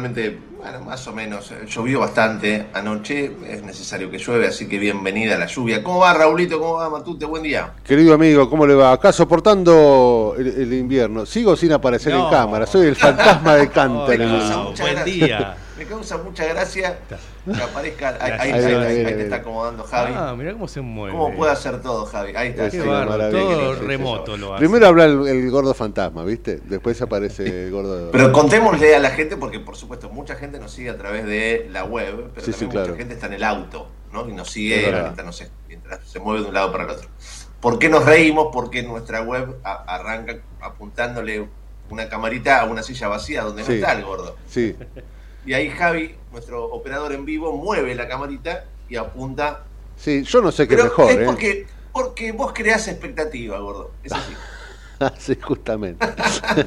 Realmente, bueno, más o menos, eh, llovió bastante anoche, es necesario que llueve, así que bienvenida a la lluvia. ¿Cómo va, Raulito? ¿Cómo va, Matute? Buen día. Querido amigo, ¿cómo le va? Acá soportando el, el invierno. Sigo sin aparecer No. en cámara. Soy el fantasma de causa el- mucha buen gracia. día. Me causa mucha gracia que aparezca. Ahí, ahí, Gracias. ahí, Ahí viene, ahí, ahí ahí viene. te está acomodando Javi. Ah, mirá cómo se mueve. ¿Cómo puede hacer todo, Javi? Ahí está. Sí. todo sí, sí, remoto lo hace. Primero habla el, el gordo fantasma, ¿viste? Después aparece el gordo. Pero contémosle a la gente, porque por supuesto mucha gente nos sigue a través de la web, pero Sí, sí, también claro. mucha gente está en el auto, ¿no? Y nos sigue mientras, no sé, mientras se mueve de un lado para el otro. ¿Por qué nos reímos? Porque nuestra web a- arranca apuntándole una camarita a una silla vacía donde no Sí. está el gordo. Sí, Y ahí Javi, nuestro operador en vivo, mueve la camarita y apunta. sí, yo no sé qué Pero mejor, es ¿eh? porque, porque vos creás expectativa, gordo. Es así. sí, justamente.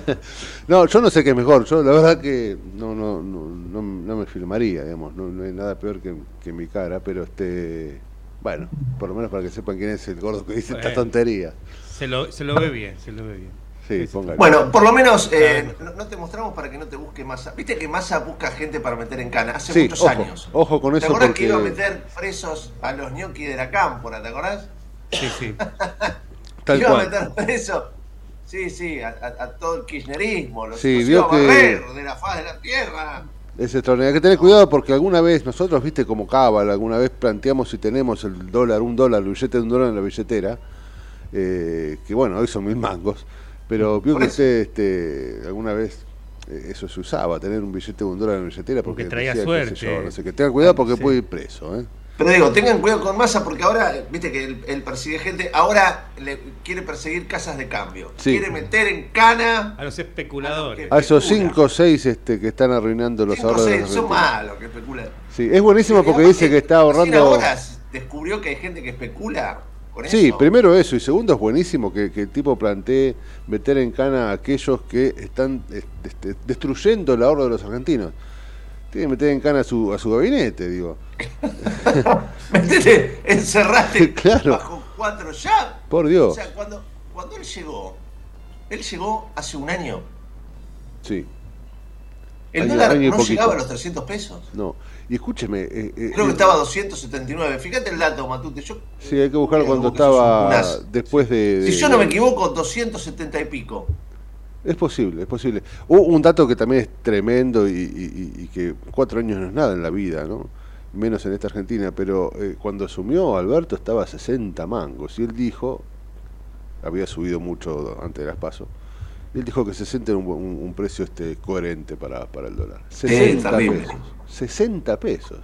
no, yo no sé qué es mejor. Yo la verdad que no, no, no, no, no me filmaría, digamos. No, no hay nada peor que, que mi cara, pero este. Bueno, por lo menos para que sepan quién es el gordo que dice esta tontería. Se lo, se lo ve bien, se lo ve bien. Sí, póngale. Bueno, por lo menos eh, no, no te mostramos para que no te busque Massa. Viste que Massa busca gente para meter en cana hace Sí, muchos ojo, años. ojo con ¿Te eso acordás porque que iba a meter presos a los ñoquis de la cámpora? ¿Te acordás? Sí, sí. tal iba cual. a meter presos. Sí, sí, a, a- a todo el kirchnerismo. Los, Sí, los vio iba a que- de la faz de la tierra. Es extraordinario. Hay que tener cuidado porque alguna vez nosotros, viste, como Cabal, alguna vez planteamos si tenemos el dólar, un dólar, el billete de un dólar en la billetera, eh, que bueno, hoy son mil mangos, pero vio que usted este, alguna vez eh, eso se usaba, tener un billete de un dólar en la billetera porque, Porque traía decía, qué sé suerte. yo, no sé qué. Tengan cuidado porque Sí. puede ir preso, ¿eh? Pero digo, tengan cuidado con Massa porque ahora, viste que él, él persigue gente, ahora le quiere perseguir casas de cambio. Sí. Quiere meter en cana. A los especuladores. A esos Especula. cinco o seis este, que están arruinando los Cinco, ahorros de los son malos que especulan. Sí, es buenísimo porque dice que está recién ahorrando... ahora descubrió que hay gente que especula con eso. Sí, primero eso y segundo es buenísimo que, que el tipo plantee meter en cana a aquellos que están eh, este, destruyendo el ahorro de los argentinos. Tiene que meter en cana a su, a su gabinete, digo. Metete, encerrate Claro. bajo cuatro llaves. Por O Dios. sea, cuando, cuando él llegó, él llegó hace un año. Sí, El Año- dólar año no llegaba a los 300 pesos. no. Y escúcheme. eh, eh, Creo que eh, estaba a 279. Fíjate el dato, Matute. Yo, Sí, hay que buscarlo Creo cuando un estaba después de, si yo no me equivoco, 270 y pico. Es posible, es posible. Hubo un dato que también es tremendo y, y- y- y que cuatro años no es nada en la vida, ¿no? Menos en esta Argentina, pero eh, cuando asumió Alberto estaba a 60 mangos y él dijo, había subido mucho antes de las pasos, Él dijo que 60 era un, un- un precio este coherente para, para el dólar. Sí, 60 terrible. pesos. 60 pesos.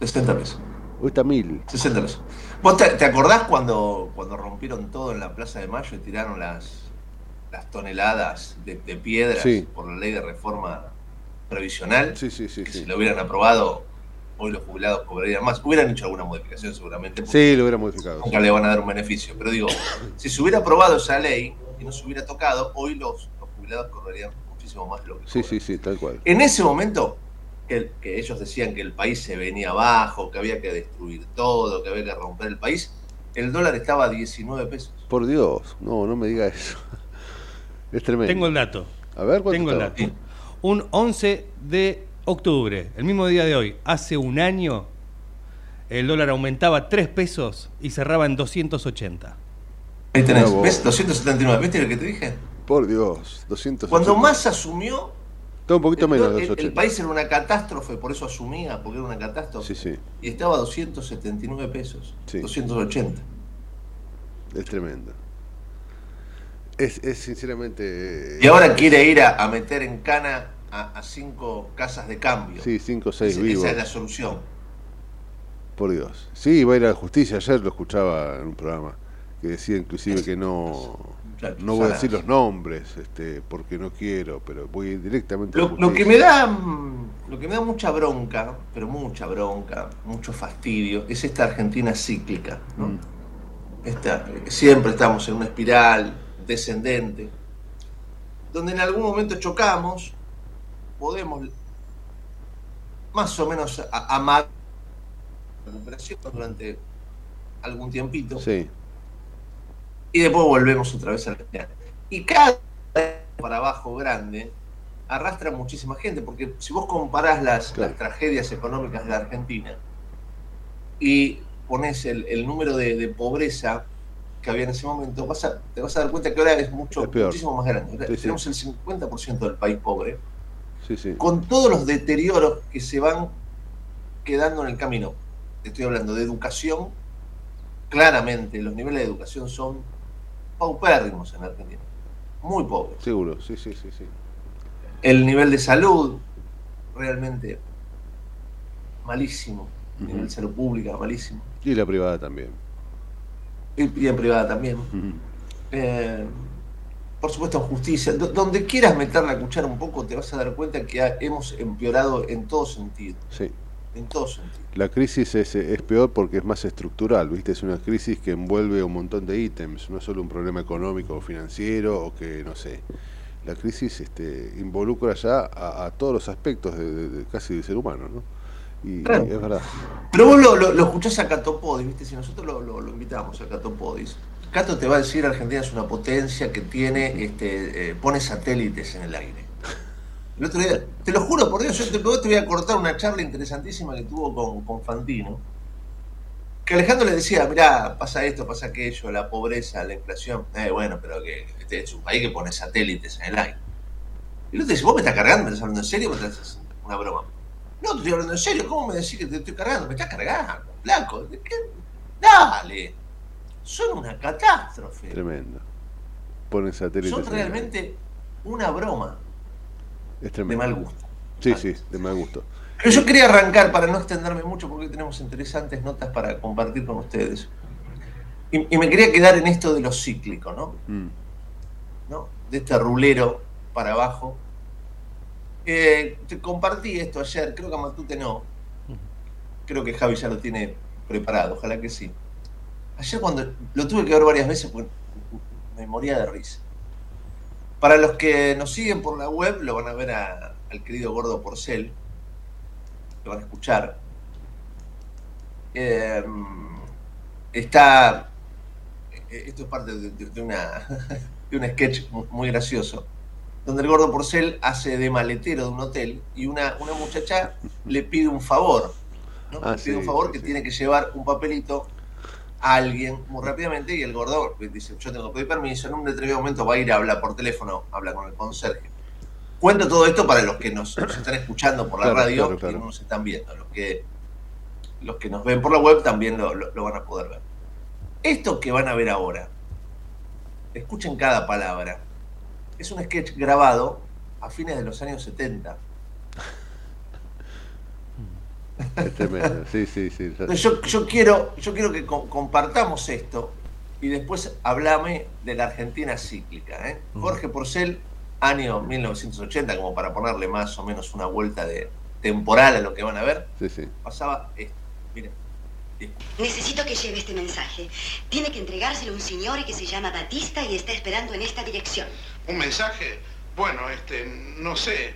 60 pesos. Está 1000. 60 pesos. ¿Vos te, te acordás cuando, cuando rompieron todo en la Plaza de Mayo y tiraron las, las toneladas de, de piedras Sí. por la ley de reforma previsional? Sí, sí, sí. que Sí, si lo hubieran aprobado, hoy los jubilados cobrarían más. Hubieran hecho alguna modificación seguramente, sí lo hubiera modificado. nunca le van a dar un beneficio. Pero digo, si se hubiera aprobado esa ley y no se hubiera tocado, hoy los, los jubilados cobrarían muchísimo más de lo que Sí, cobran. sí, sí, tal cual. En ese momento, que, que ellos decían que el país se venía abajo, que había que destruir todo, que había que romper el país, el dólar estaba a 19 pesos. Por Dios, no, no me diga eso. Es tremendo. Tengo el dato. A ver, ¿cuánto Tengo el dato. Un 11 de octubre, el mismo día de hoy, hace un año, el dólar aumentaba 3 pesos y cerraba en 280. Ahí tenés, vos. ¿ves? 279, ¿viste lo que te dije? Por Dios, 200. Cuando más asumió, Está un poquito el, menos el- el 280. país era una catástrofe, por eso asumía, porque era una catástrofe, Sí, sí, y estaba a 279 pesos, Sí. 280. es tremendo. Es, es sinceramente. Y ahora quiere ir a, a meter en cana a, a cinco casas de cambio. Sí, 5 o 6 Esa- vivos. Esa es la solución. Por Dios. Sí, va a ir a la justicia. Ayer lo escuchaba en un programa que decía inclusive que no. No voy a decir los nombres, este, porque no quiero, pero voy directamente a la Lo, lo que me da mm, lo que me da mucha bronca, pero mucha bronca, mucho fastidio, es esta Argentina cíclica. ¿no? Mm. Esta- siempre estamos en una espiral descendente, donde en algún momento chocamos, podemos más o menos a- amar la recuperación durante algún tiempito Sí, y después volvemos otra vez a la espiral. Y cada para abajo grande arrastra muchísima gente, porque si vos comparás las, Claro. las tragedias económicas de la Argentina y pones el, el número de, de pobreza que había en ese momento, vas a- te vas a dar cuenta que ahora es mucho, Es muchísimo más grande. Ahora Sí, sí. Tenemos el 50% del país pobre, sí. con todos los deterioros que se van quedando en el camino. Te estoy hablando de educación. Claramente, los niveles de educación son paupérrimos en Argentina. Muy pobres. Seguro, sí, sí, sí, sí. El nivel de salud, realmente malísimo. El nivel de salud pública, malísimo. Y la privada también. Y, y en privada también. Eh, por supuesto, en justicia. Do- donde quieras meter la cuchara un poco, te vas a dar cuenta que ha- hemos empeorado en todo sentido. Sí. En todo sentido. La crisis es, es peor porque es más estructural, ¿viste? Es una crisis que envuelve un montón de ítems, no es solo un problema económico o financiero o que, no sé. La crisis este, involucra ya a, a todos los aspectos de, de- de casi del ser humano, ¿no? Y, Claro. y es verdad. Pero vos lo, lo, lo escuchás a Catopodis, ¿viste? Si nosotros lo, lo, lo invitamos a Catopodis, Cato te va a decir Argentina es una potencia que tiene, este, eh, pone satélites en el aire. El otro día, te lo juro por Dios, yo te, te voy a cortar una charla interesantísima que tuvo con, con Fantino. Que Alejandro le decía, mirá, pasa esto, pasa aquello, la pobreza, la inflación. Eh, bueno, pero que este es un país que pone satélites en el aire. Y el otro dice, vos me estás cargando, me estás hablando en serio, me estás haciendo una broma. No, te estoy hablando en serio, ¿cómo me decís que te estoy cargando? Me estás cargando, blanco. ¿de qué? Dale, son una catástrofe. Tremendo. Ponen satélites. Son realmente una broma Es de mal gusto. Sí, sí, de mal gusto. Pero yo quería arrancar para no extenderme mucho porque tenemos interesantes notas para compartir con ustedes. Y, y me quería quedar en esto de lo cíclico, ¿no? Mm. ¿no? De este rulero para abajo. Eh, te compartí esto ayer, creo que a Matute no. Creo que Javi ya lo tiene preparado, ojalá que sí. Ayer cuando lo tuve que ver varias veces porque me moría de risa. Para los que nos siguen por la web, lo van a ver a- al querido Gordo Porcel. Lo van a escuchar. Eh, está. eh, Esto es parte de, de- de una, de un sketch mu- muy gracioso. Donde el gordo Porcel hace de maletero de un hotel y una, una muchacha le pide un favor. ¿no? Ah, le pide un favor sí, que sí. tiene que llevar un papelito a alguien muy rápidamente y el gordo dice, yo tengo que pedir permiso, en un determinado momento va a ir a hablar por teléfono, habla con el conserje. Cuento todo esto para los que nos, nos están escuchando por la Claro, radio claro, claro. y no nos están viendo. Los que, los que nos ven por la web también lo, lo- lo van a poder ver. Esto que van a ver ahora, escuchen cada palabra, es un sketch grabado a fines de los años 70. Es tremendo, sí, sí, sí. Yo, yo quiero, yo quiero que co- compartamos esto y después hablame de la Argentina cíclica. ¿eh? Jorge Porcel, año 1980, como para ponerle más o menos una vuelta de temporal a lo que van a ver, Sí, sí. pasaba esto. Miren. Necesito que lleve este mensaje. Tiene que entregárselo a un señor que se llama Batista y está esperando en esta dirección. ¿Un mensaje? Bueno, este, no sé.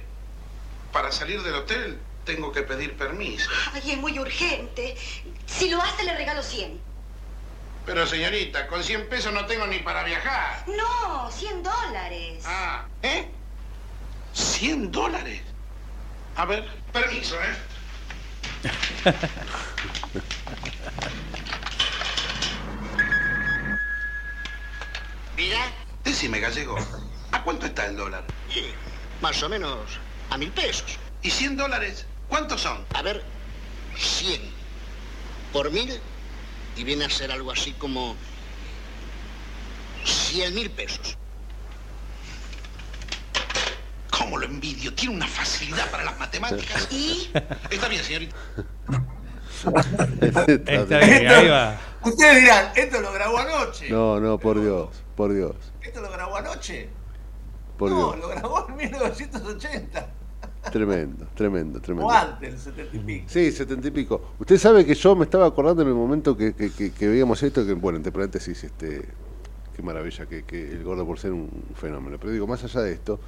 Para salir del hotel tengo que pedir permiso. Ay, es muy urgente. Si lo hace, le regalo 100. Pero señorita, con 100 pesos no tengo ni para viajar. No, 100 dólares. Ah, ¿eh? ¿100 dólares? A ver, permiso, ¿eh? Mira, Decime, gallego, ¿a cuánto está el dólar? más o menos a mil pesos. ¿Y 100 dólares? ¿Cuántos son? A ver, 100 por mil y viene a ser algo así como 100 mil pesos. ¿Cómo lo envidio? Tiene una facilidad para las matemáticas. Y Está bien, señorita. Está bien, ahí va. Ustedes dirán, esto lo grabó anoche. No, no, por Dios, por Dios, ¿Esto lo grabó anoche? por no, Dios. lo grabó en 1980. Tremendo, tremendo, tremendo. O antes, el 70 y pico. Sí, setenta y pico. Usted sabe que yo me estaba acordando en el momento que, que- que- que veíamos esto, que bueno, entre paréntesis, este, qué maravilla que, que el gordo por ser un fenómeno. Pero digo, más allá de esto,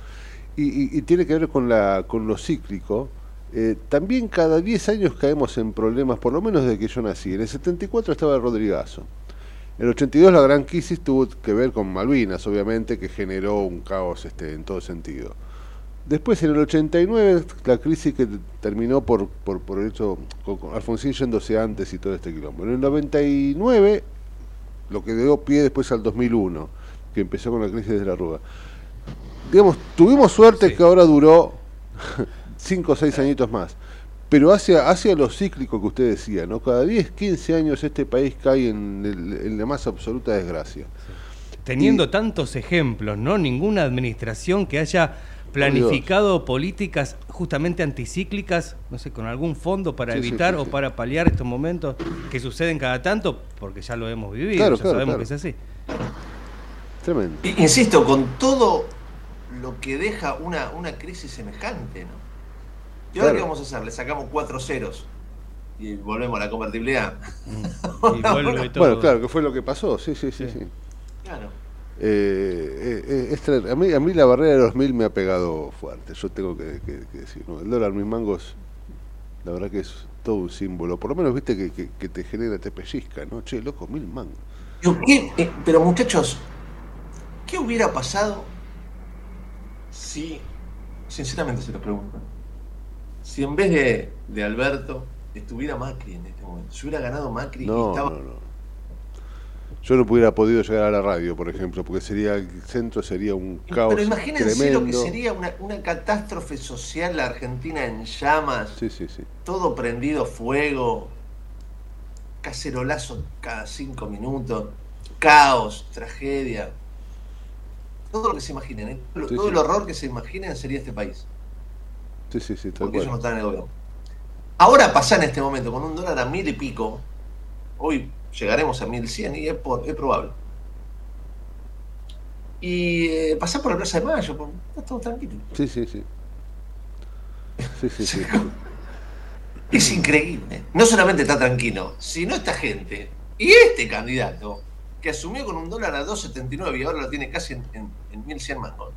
y, y- y tiene que ver con, la, con lo cíclico, eh, también cada 10 años caemos en problemas, por lo menos desde que yo nací. En el 74 estaba el Rodrigazo. En el 82 la gran crisis tuvo que ver con Malvinas, obviamente, que generó un caos este, en todo sentido. Después, en el 89, la crisis que terminó por, por, por el hecho, con, con Alfonsín yéndose antes y todo este quilombo. En el 99, lo que dio pie después al 2001, que empezó con la crisis de la Rúa. Digamos, tuvimos suerte Sí. que ahora duró 5 o 6 añitos más. Pero hacia, hacia lo cíclico que usted decía, ¿no? Cada 10, 15 años este país cae en, el- en la más absoluta desgracia. Teniendo Y- tantos ejemplos, ¿no? Ninguna administración que haya planificado políticas justamente anticíclicas, no sé, con algún fondo para Sí, sí, evitar sí, o para paliar estos momentos que suceden cada tanto, porque ya lo hemos vivido, Claro, ya claro, sabemos claro. que es así. Tremendo. Insisto, con todo lo que deja una, una crisis semejante, ¿no? ¿Y ahora Claro. qué vamos a hacer? Le sacamos cuatro ceros y volvemos a la convertibilidad. Y vuelve todo. Bueno, claro, que fue lo que pasó, sí, sí, sí. Sí. sí. Claro. Eh, eh, a, mí, a mí la barrera de los mil me ha pegado fuerte, yo tengo que, que- que decir. ¿no? El dólar, mis mangos, la verdad que es todo un símbolo. Por lo menos, viste, que, que- que te genera, te pellizca, ¿no? Che, loco, mil mangos. Digo, ¿qué- eh, pero muchachos, ¿qué hubiera pasado si, sinceramente se lo pregunto, si en vez de, de Alberto estuviera Macri en este momento, si hubiera ganado Macri y estaba... no. Yo no hubiera podido llegar a la radio, por ejemplo, porque sería el centro sería un caos Pero imagínense tremendo. lo que sería una, una catástrofe social, la Argentina en llamas, Sí, sí, sí. todo prendido fuego, cacerolazo cada cinco minutos, caos, tragedia. Todo lo que se imaginen, ¿eh? todo, el horror que se imaginen sería este país, Sí, sí, sí, porque ellos no están en el gobierno. Ahora pasa en este momento con un dólar a mil y pico, hoy llegaremos a mil cien y es, por- es probable. Y eh, pasar por la Plaza de Mayo, por- está todo tranquilo. Sí, sí, sí. Sí, sí, sí. Es increíble. No solamente está tranquilo, sino esta gente y este candidato que asumió con un dólar a 2.79 y ahora lo tiene casi en, en, en 1.100 mangos.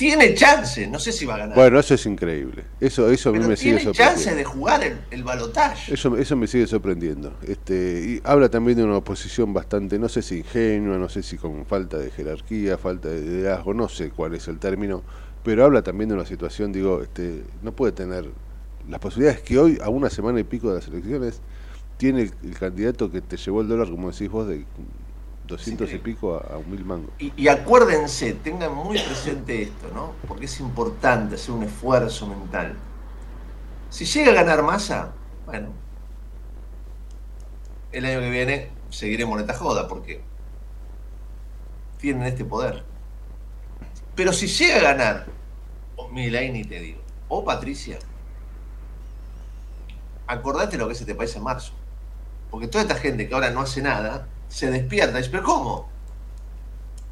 Tiene chance, no sé si va a ganar. Bueno, eso es increíble. Eso, eso a mí pero me sigue tiene chance sorprendiendo. de jugar el, el balotaje. Eso, eso me sigue sorprendiendo. Este, y habla también de una oposición bastante, no sé si ingenua, no sé si con falta de jerarquía, falta de liderazgo, no sé cuál es el término, pero habla también de una situación, digo, este, no puede tener las posibilidades que hoy, a una semana y pico de las elecciones, tiene el, el candidato que te llevó el dólar, como decís vos, de 200 y pico a, a mil mangos. Y, y acuérdense, tengan muy presente esto, ¿no? Porque es importante hacer un esfuerzo mental. Si llega a ganar masa, bueno, el año que viene seguiremos en esta joda porque tienen este poder. Pero si llega a ganar, o Milei ni te digo, o Patricia, acordate lo que es este país en marzo. Porque toda esta gente que ahora no hace nada, se despierta y dice, pero ¿cómo?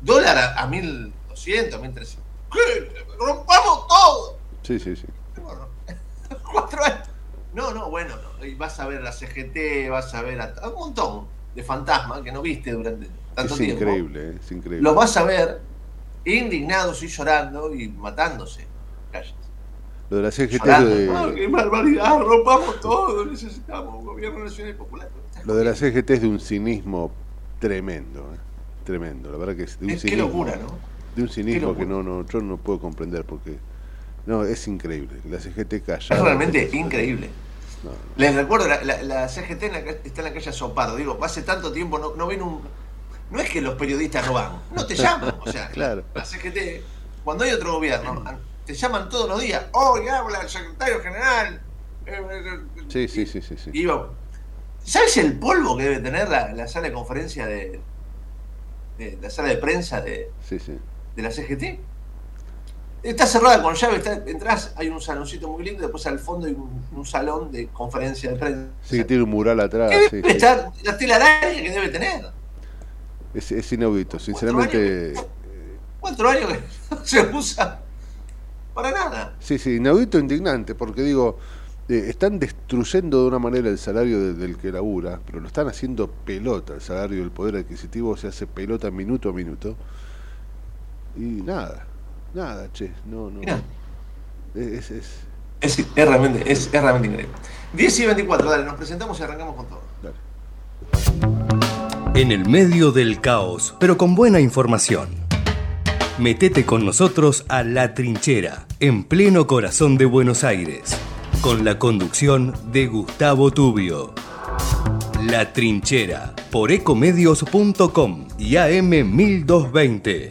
Dólar a, a 1200, 1300. ¿Qué? ¡Rompamos todo! Sí, sí, sí. Cuatro años. No, no, bueno, no. Y vas a ver a CGT, vas a ver a, a un montón de fantasmas que no viste durante tanto Es tiempo. increíble, es increíble. Los vas a ver indignados y llorando y matándose. Calles. Lo de la CGT Llorando. de- ¡Ah, qué barbaridad! Rompamos todo, necesitamos un gobierno nacional y popular. Lo de la CGT es de un cinismo tremendo, ¿eh? tremendo. La verdad que es de un Es- qué cinismo. locura, ¿no? De un cinismo que no, no, yo no puedo comprender porque no es increíble. La CGT callada. Es realmente increíble. No, no. Les recuerdo, la, la- la CGT en la está en la calle. Digo, hace tanto tiempo no, no ven un. No es que los periodistas no van, no te llaman. O sea, Claro. la CGT, cuando hay otro gobierno, te llaman todos los días. Hoy habla el secretario general. eh, eh, eh, Sí, sí, sí, sí, sí. y ¿sabes el polvo que debe tener la, la sala de conferencia de, de- la sala de prensa de, Sí, sí. de la CGT? Está cerrada con llave, está, entras, hay un saloncito muy lindo, después al fondo hay un, un salón de conferencia de prensa. Sí, que tiene un mural atrás. ¿Qué sí, debe estar la telaraña que debe tener? Es, es inaudito. Sinceramente, Cuatro años que no se usa para nada. sí, sí, inaudito indignante, porque digo, eh, están destruyendo de una manera el salario de- del que labura, pero lo están haciendo pelota. El salario del poder adquisitivo se hace pelota minuto a minuto. Y nada, nada, che, no, no. Mirá. Es, es, Es, es realmente, es, es realmente increíble. 10 y 24, dale, nos presentamos y arrancamos con todo. dale. En el medio del caos, pero con buena información. Metete con nosotros a La Trinchera, en pleno corazón de Buenos Aires, con la conducción de Gustavo Tubio. La Trinchera, por ecomedios.com y AM1220.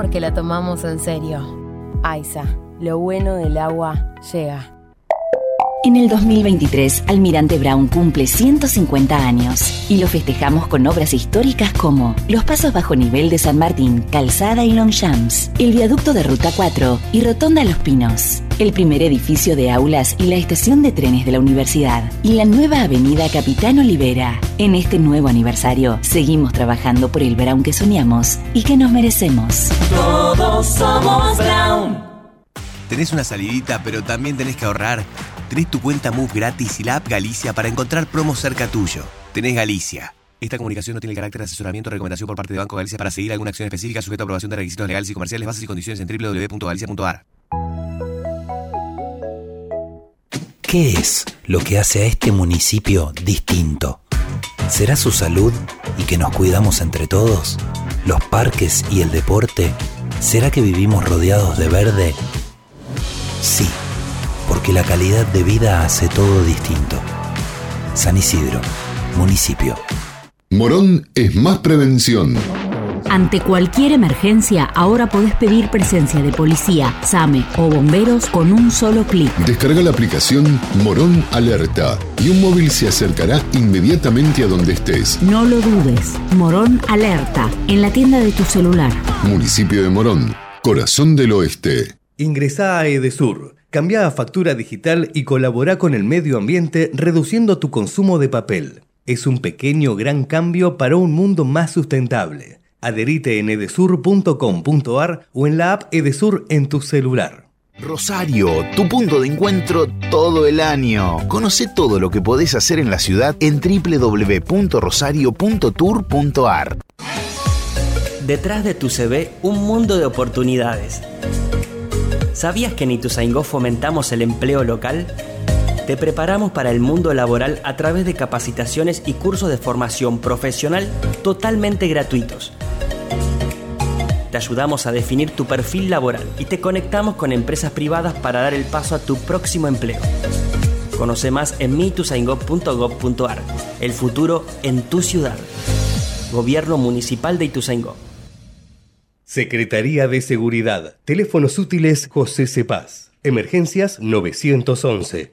porque la tomamos en serio. Aiza, lo bueno del agua llega. En el 2023, Almirante Brown cumple 150 años y lo festejamos con obras históricas como los pasos bajo nivel de San Martín, Calzada y Longchamps, el viaducto de Ruta 4 y Rotonda Los Pinos. El primer edificio de aulas y la estación de trenes de la universidad y la nueva avenida Capitán Olivera. En este nuevo aniversario seguimos trabajando por el Brown que soñamos y que nos merecemos. Todos somos Brown. ¿Tenés una salidita pero también tenés que ahorrar? Tenés tu cuenta Move gratis y la app Galicia para encontrar promos cerca tuyo. Tenés Galicia. Esta comunicación no tiene el carácter de asesoramiento o recomendación por parte de Banco Galicia para seguir alguna acción específica sujeta a aprobación de requisitos legales y comerciales, bases y condiciones en www.galicia.ar. ¿Qué es lo que hace a este municipio distinto? ¿Será su salud y que nos cuidamos entre todos? ¿Los parques y el deporte? ¿Será que vivimos rodeados de verde? Sí, porque la calidad de vida hace todo distinto. San Isidro, municipio. Morón es más prevención. Ante cualquier emergencia, ahora podés pedir presencia de policía, SAME o bomberos con un solo clic. Descarga la aplicación Morón Alerta y un móvil se acercará inmediatamente a donde estés. No lo dudes. Morón Alerta, en la tienda de tu celular. Municipio de Morón, corazón del oeste. Ingresá a Edesur, cambia a factura digital y colabora con el medio ambiente reduciendo tu consumo de papel. Es un pequeño gran cambio para un mundo más sustentable. Adherite en edesur.com.ar o en la app Edesur en tu celular. Rosario, tu punto de encuentro todo el año. Conoce todo lo que podés hacer en la ciudad en www.rosario.tour.ar. Detrás de tu CV, un mundo de oportunidades. ¿Sabías que en Ituzaingó fomentamos el empleo local? Te preparamos para el mundo laboral a través de capacitaciones y cursos de formación profesional totalmente gratuitos. Te ayudamos a definir tu perfil laboral y te conectamos con empresas privadas para dar el paso a tu próximo empleo. Conoce más en mituzaingó.gov.ar. El futuro en tu ciudad. Gobierno Municipal de Ituzaingó. Secretaría de Seguridad. Teléfonos útiles José Cepaz. Emergencias 911.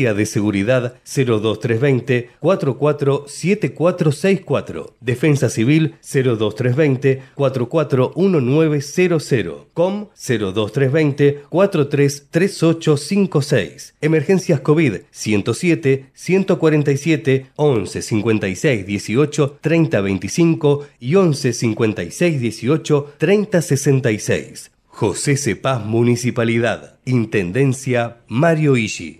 de Seguridad 02320 447464. Defensa Civil 02320 441900. COM 02320 433856. Emergencias COVID 107 147 11 56 18 30 25 y 11 56 18 30 66. José Cepaz Municipalidad. Intendencia Mario Ishi.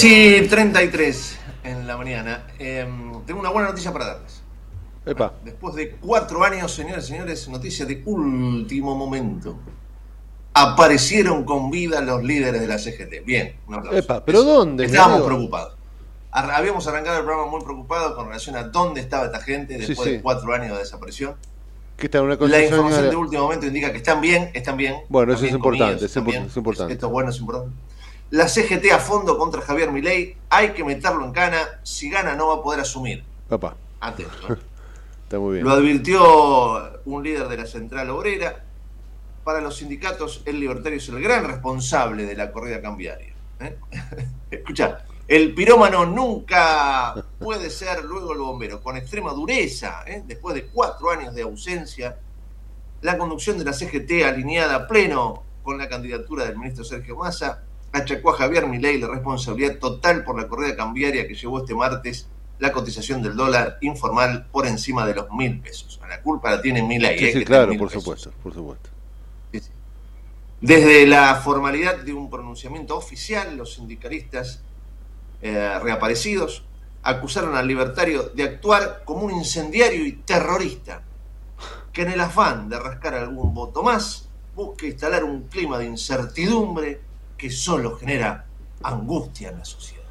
10 y 33 en la mañana. Em, tengo una buena noticia para darles. Epa. Después de cuatro años, señores y señores, noticia de último momento. Aparecieron con vida los líderes de la CGT. Bien, un aplauso. Epa, ¿pero dónde? Estábamos preocupados. Habíamos arrancado el programa muy preocupados con relación a dónde estaba esta gente Sí, después sí. de cuatro años de desaparición. ¿Qué está una La información de último momento indica que están bien, están bien. Bueno, están eso es bien importante, comidos, es están impor- bien. es importante. Esto es bueno, es importante. La CGT a fondo contra Javier Milei, hay que meterlo en cana, si gana no va a poder asumir. Papá, Atento. está muy bien. Lo advirtió un líder de la central obrera. Para los sindicatos, el libertario es el gran responsable de la corrida cambiaria. ¿eh? Escucha, el pirómano nunca puede ser luego el bombero, con extrema dureza, ¿eh? después de cuatro años de ausencia. La conducción de la CGT alineada a pleno con la candidatura del ministro Sergio Massa achacó a Javier Milei la responsabilidad total por la corrida cambiaria que llevó este martes la cotización del dólar informal por encima de los mil pesos. La culpa la tiene Milei. Sí, ¿eh? sí, en claro, por pesos. supuesto, por supuesto. Desde la formalidad de un pronunciamiento oficial, los sindicalistas eh, reaparecidos acusaron al libertario de actuar como un incendiario y terrorista, que en el afán de rascar algún voto más, busca instalar un clima de incertidumbre que solo genera angustia en la sociedad.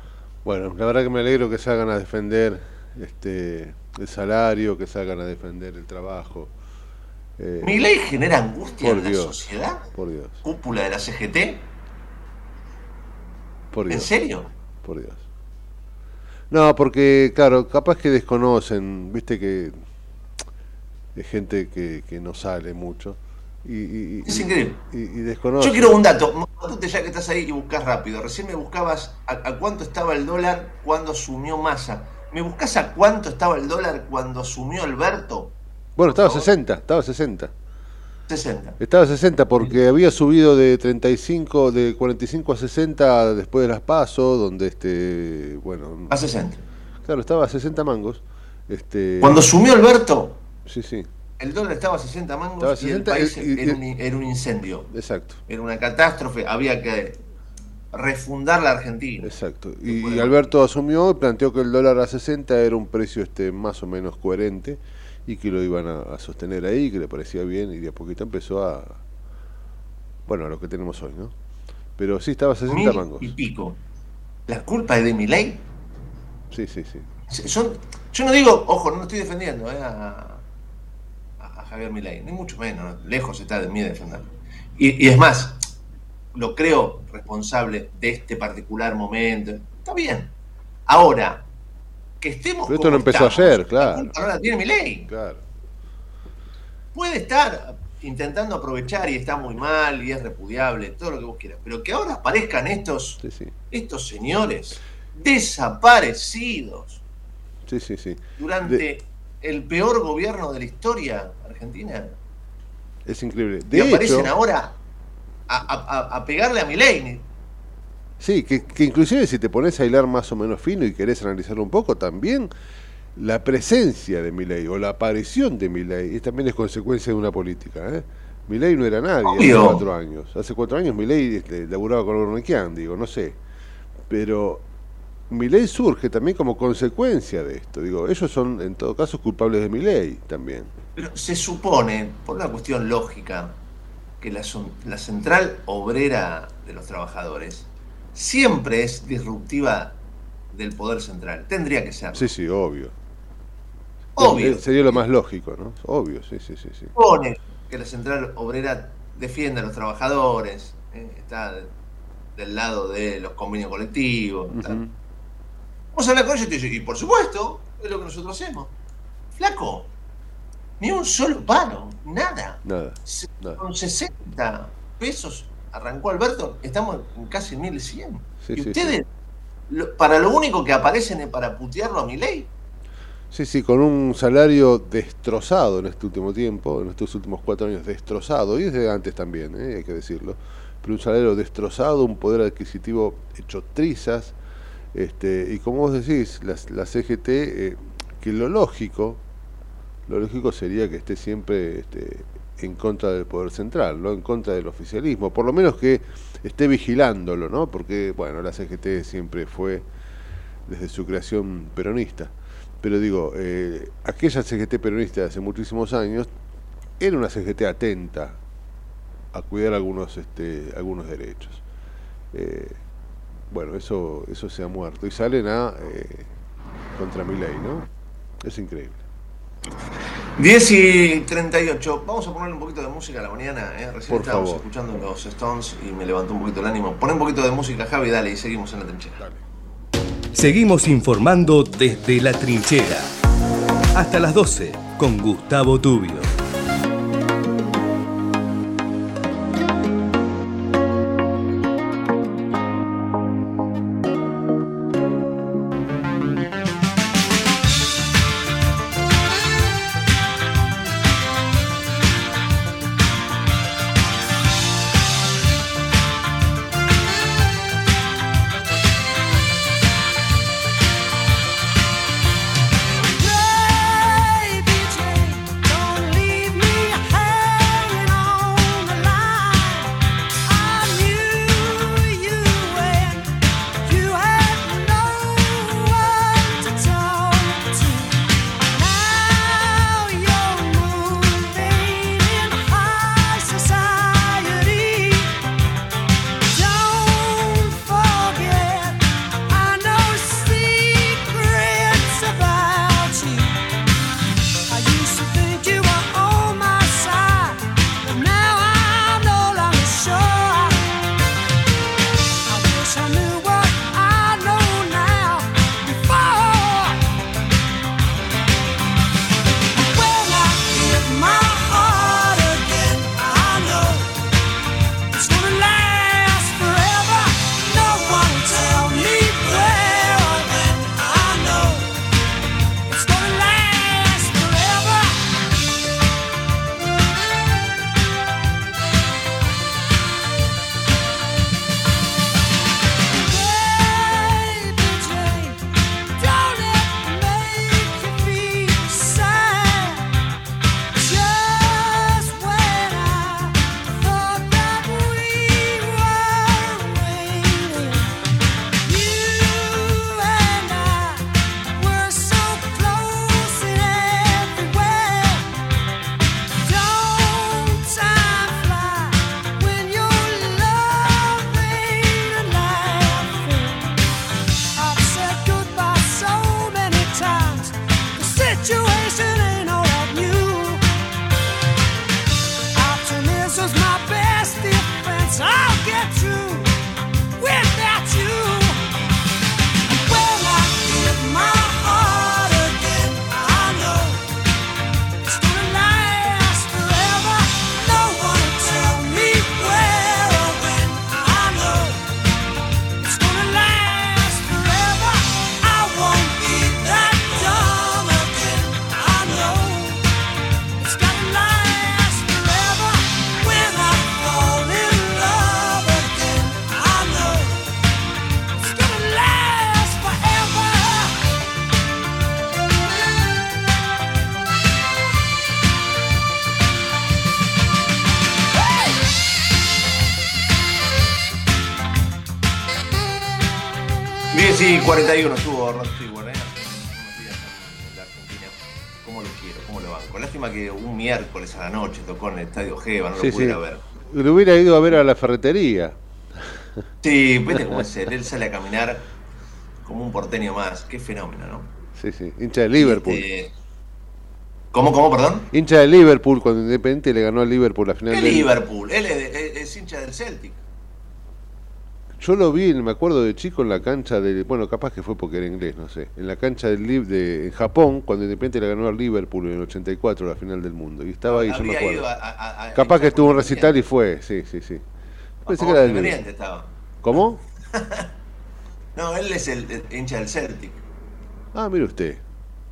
Bueno, la verdad que me alegro que salgan a defender este el salario, que salgan a defender el trabajo. Eh, ¿Mi ley genera angustia por en la Dios, sociedad? Por Dios, ¿Cúpula de la CGT? por Dios. ¿En serio? Por Dios. No, porque, claro, capaz que desconocen, viste que hay gente que, que no sale mucho. Y, y- Es increíble. Y, y desconocen. Yo quiero un dato. Matute, ya que estás ahí y buscas rápido. Recién me buscabas a, a cuánto estaba el dólar cuando asumió Massa. ¿Me buscas a cuánto estaba el dólar cuando asumió Alberto? Bueno, estaba a 60, estaba a 60. 60. Estaba a 60 porque había subido de 35, de 45 a 60 después de las pasos, donde este, bueno... A 60. Claro, estaba a 60 mangos. Este, Cuando asumió Alberto, Sí, sí, el dólar estaba a 60 mangos Estaba y el 60 país y- y- era, un, era un incendio. exacto. Era una catástrofe. Había que refundar la Argentina. Exacto. Y, Alberto asumió y planteó que el dólar a 60 era un precio este más o menos coherente y que lo iban a, a sostener ahí, que le parecía bien y de a poquito empezó a... Bueno, a lo que tenemos hoy, ¿no? Pero sí estaba a 60 Mil mangos. y pico. ¿La culpa es de mi ley? Sí, sí, sí. Son, yo no digo, ojo, no estoy defendiendo eh, a Javier Milei, ni mucho menos, lejos está de mí defenderlo. Y, y es más, lo creo responsable de este particular momento. Está bien. Ahora, que estemos Pero esto no empezó estamos, ayer, claro. la tiene Milei. Claro. Puede estar intentando aprovechar y está muy mal y es repudiable, todo lo que vos quieras, pero que ahora aparezcan estos, estos señores desaparecidos Sí, sí, sí. durante De- el peor gobierno de la historia argentina es increíble. y aparecen ahora a, a- a- a pegarle a Milei. Sí, que, que inclusive si te pones a hilar más o menos fino y querés analizarlo un poco, también la presencia de Milei o la aparición de Milei también es consecuencia de una política. ¿eh? Milei no era nadie Obvio. hace cuatro años. Hace cuatro años Milei este, laburaba con Ornequian, digo, no sé. Pero Milei surge también como consecuencia de esto. Digo, ellos son en todo caso culpables de Milei también. Pero se supone, por una cuestión lógica, que la, central obrera de los trabajadores siempre es disruptiva del poder central. Tendría que ser. Sí, sí, obvio. Obvio. Eh, Sería lo más lógico, ¿no? Obvio, sí, sí, sí. sí. supone que la central obrera defiende a los trabajadores, ¿eh? está de- del lado de los convenios colectivos. tal. Vamos a hablar con ellos y te dicen, y por supuesto, es lo que nosotros hacemos. Flaco, ni un solo paro, nada. Nada. Nada. Con 60 pesos arrancó Alberto, estamos en casi 1100. Sí, y sí, ustedes, lo- para lo único que aparecen es para putearlo a mi ley. Sí, sí, con un salario destrozado en este último tiempo, en estos últimos cuatro años destrozado, y desde antes también, ¿eh? hay que decirlo, pero un salario destrozado, un poder adquisitivo hecho trizas, este, y como vos decís, la, CGT, eh, que lo lógico, lo lógico sería que esté siempre este, en contra del poder central, no en contra del oficialismo, por lo menos que esté vigilándolo, ¿no? Porque, bueno, la CGT siempre fue desde su creación peronista. Pero digo, eh, aquella CGT peronista de hace muchísimos años era una CGT atenta a cuidar algunos, este, algunos derechos. Eh, bueno, eso, eso se ha muerto y salen a eh, contra mi ley, ¿no? Es increíble. 10 y 38. Vamos a ponerle un poquito de música a la mañana. ¿eh? Recién Por estábamos favor. escuchando los Stones y me levantó un poquito el ánimo. Pon un poquito de música, Javi, dale, y seguimos en la trinchera. Seguimos informando desde la trinchera. Hasta las 12 con Gustavo Tubio. 41 estuvo Rod Stewart, ¿eh? En la Argentina. ¿Cómo lo quiero? ¿Cómo lo banco? Lástima que un miércoles a la noche tocó en el Estadio Geva, no Sí, lo pude sí. ir a ver. Le hubiera ido a ver a la ferretería. Sí, viste cómo es él. Él sale a caminar como un porteño más. Qué fenómeno, ¿no? Sí, sí. Hincha de Liverpool. Este, ¿Cómo, cómo, perdón? Hincha de Liverpool cuando Independiente le ganó al Liverpool la final ¿Qué del- Liverpool? Él es, es- es hincha del Celtic. Yo lo vi, me acuerdo de chico en la cancha de, bueno, capaz que fue porque era inglés, no sé, en la cancha del Liv- de en Japón cuando Independiente le ganó al Liverpool en el 84 la final del mundo y estaba ahí, yo me acuerdo. ido a- a- a- capaz que estuvo en un recital y fue, sí, sí, sí. Pensé que era del estaba. ¿Cómo? No, él es el, el hincha del Celtic. Ah, mire usted.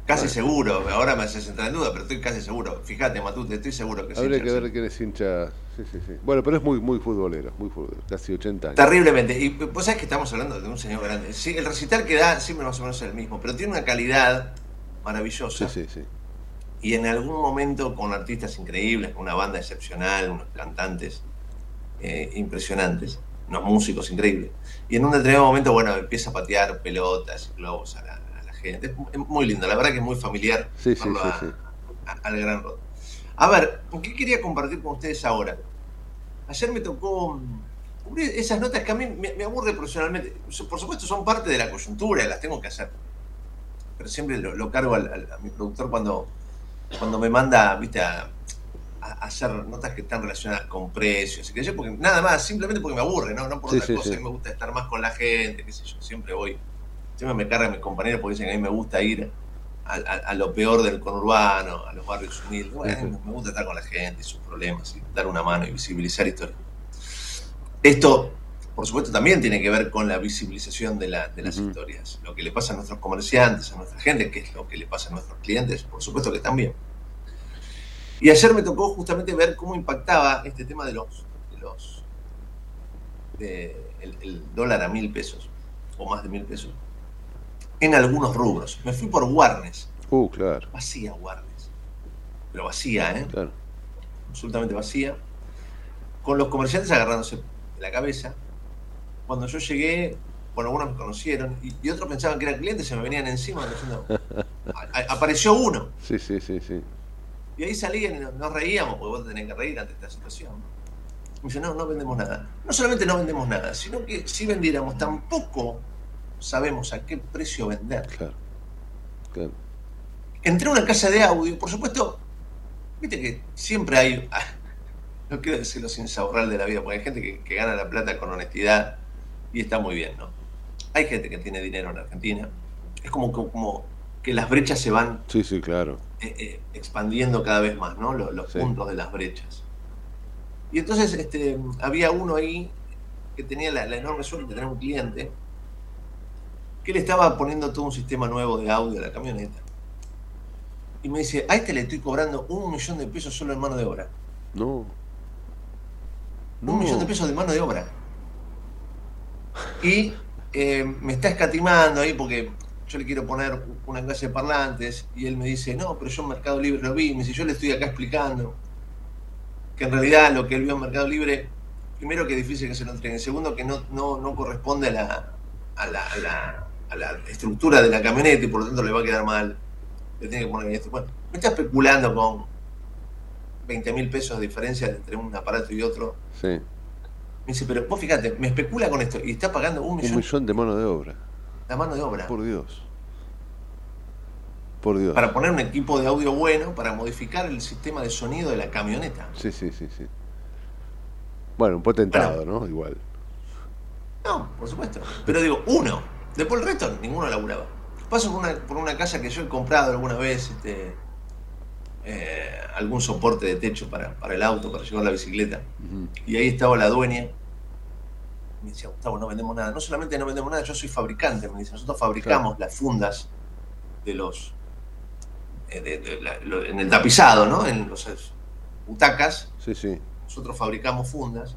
Casi seguro, ahora me haces entrar en duda, pero estoy casi seguro. Fíjate, Matute, estoy seguro que sí. Habría que ver quién es hincha. Sí, sí, sí. Bueno, pero es muy, muy futbolero, muy futbolero, casi 80 años. Terriblemente. Y vos sabés que estamos hablando de un señor grande. Sí, el recital que da siempre más o menos es el mismo, pero tiene una calidad maravillosa. Sí, sí, sí. y en algún momento con artistas increíbles, con una banda excepcional, unos cantantes eh, impresionantes, unos músicos increíbles. Y en un determinado momento, bueno, empieza a patear pelotas y globos a la gente. Es, muy lindo, la verdad que es muy familiar Sí, sí, verlo sí, a- sí. a- al Gran Rod. A ver, ¿qué quería compartir con ustedes ahora? Ayer me tocó mm, cubrir esas notas que a mí me, me aburre profesionalmente. Por supuesto, son parte de la coyuntura, las tengo que hacer. Pero siempre lo, lo cargo al- al- a mi productor cuando, cuando me manda, viste, a, a hacer notas que están relacionadas con precios. Y que yo, porque, nada más, simplemente porque me aburre, ¿no? No por Sí, otra sí, cosa, sí. a mí me gusta estar más con la gente, qué sé yo, siempre voy. Siempre me cargan mis compañeros porque dicen que a mí me gusta ir a, a- a lo peor del conurbano, a los barrios humildes. Bueno, me gusta estar con la gente y sus problemas y dar una mano y visibilizar historias. Esto, por supuesto, también tiene que ver con la visibilización de, la- de las historias. Lo que le pasa a nuestros comerciantes, a nuestra gente, que es lo que le pasa a nuestros clientes, por supuesto que también. Y ayer me tocó justamente ver cómo impactaba este tema de los, de los de el, el dólar a mil pesos, o más de mil pesos, en algunos rubros. Me fui por Warnes, Uh, claro, vacía Warnes, pero vacía, ¿eh? claro. absolutamente vacía, con los comerciantes agarrándose de la cabeza. Cuando yo llegué, bueno, algunos me conocieron y, y otros pensaban que eran clientes, se me venían encima. diciendo, "A- a- apareció uno. Sí, sí, sí, sí. Y ahí salían y nos, nos reíamos, porque vos te tenés que reír ante esta situación. Me dice, no, no vendemos nada. No solamente no vendemos nada, sino que si vendiéramos, tampoco sabemos a qué precio vender. Claro, claro. Entré a una casa de audio, por supuesto, viste que siempre hay, no quiero decirlo sin saborar de la vida, porque hay gente que, que gana la plata con honestidad y está muy bien, ¿no? Hay gente que tiene dinero en Argentina. Es como, que- como que las brechas se van Sí, sí, claro. eh, eh, expandiendo cada vez más, ¿no? Los, los Sí. puntos de las brechas. Y entonces este, había uno ahí que tenía la, la enorme suerte de tener un cliente que le estaba poniendo todo un sistema nuevo de audio a la camioneta. Y me dice, a este le estoy cobrando un millón de pesos solo en mano de obra. No. Un millón de pesos de mano de obra. Y eh, me está escatimando ahí porque yo le quiero poner una clase de parlantes y él me dice, no, pero yo en Mercado Libre lo vi. Me dice, yo le estoy acá explicando que en realidad lo que él vio en Mercado Libre, primero que es difícil que se lo entreguen, segundo que no, no, no corresponde a la, a, la, a, la, a la estructura de la camioneta y por lo tanto le va a quedar mal. Le tiene que poner esto. Bueno, me está especulando con 20 mil pesos de diferencia entre un aparato y otro. Sí. Me dice, pero vos fíjate, me especula con esto y está pagando un Un millón millón de mano de obra. la mano de obra Por Dios. Por Dios. para poner un equipo de audio bueno para modificar el sistema de sonido de la camioneta. Sí, sí, sí, sí. Bueno, un potentado, ¿no? Igual. No, por supuesto. Pero digo, uno. Después el resto, ninguno laburaba. Paso por una, por una casa que yo he comprado alguna vez, este, eh, algún soporte de techo para, para el auto, para llevar la bicicleta. Y ahí estaba la dueña. Me decía, Gustavo, no vendemos nada. No solamente no vendemos nada, yo soy fabricante. Me dice, nosotros fabricamos las fundas de los. eh, de- de la- lo- en el tapizado, ¿no? En los eh, butacas. Sí, sí. Nosotros fabricamos fundas.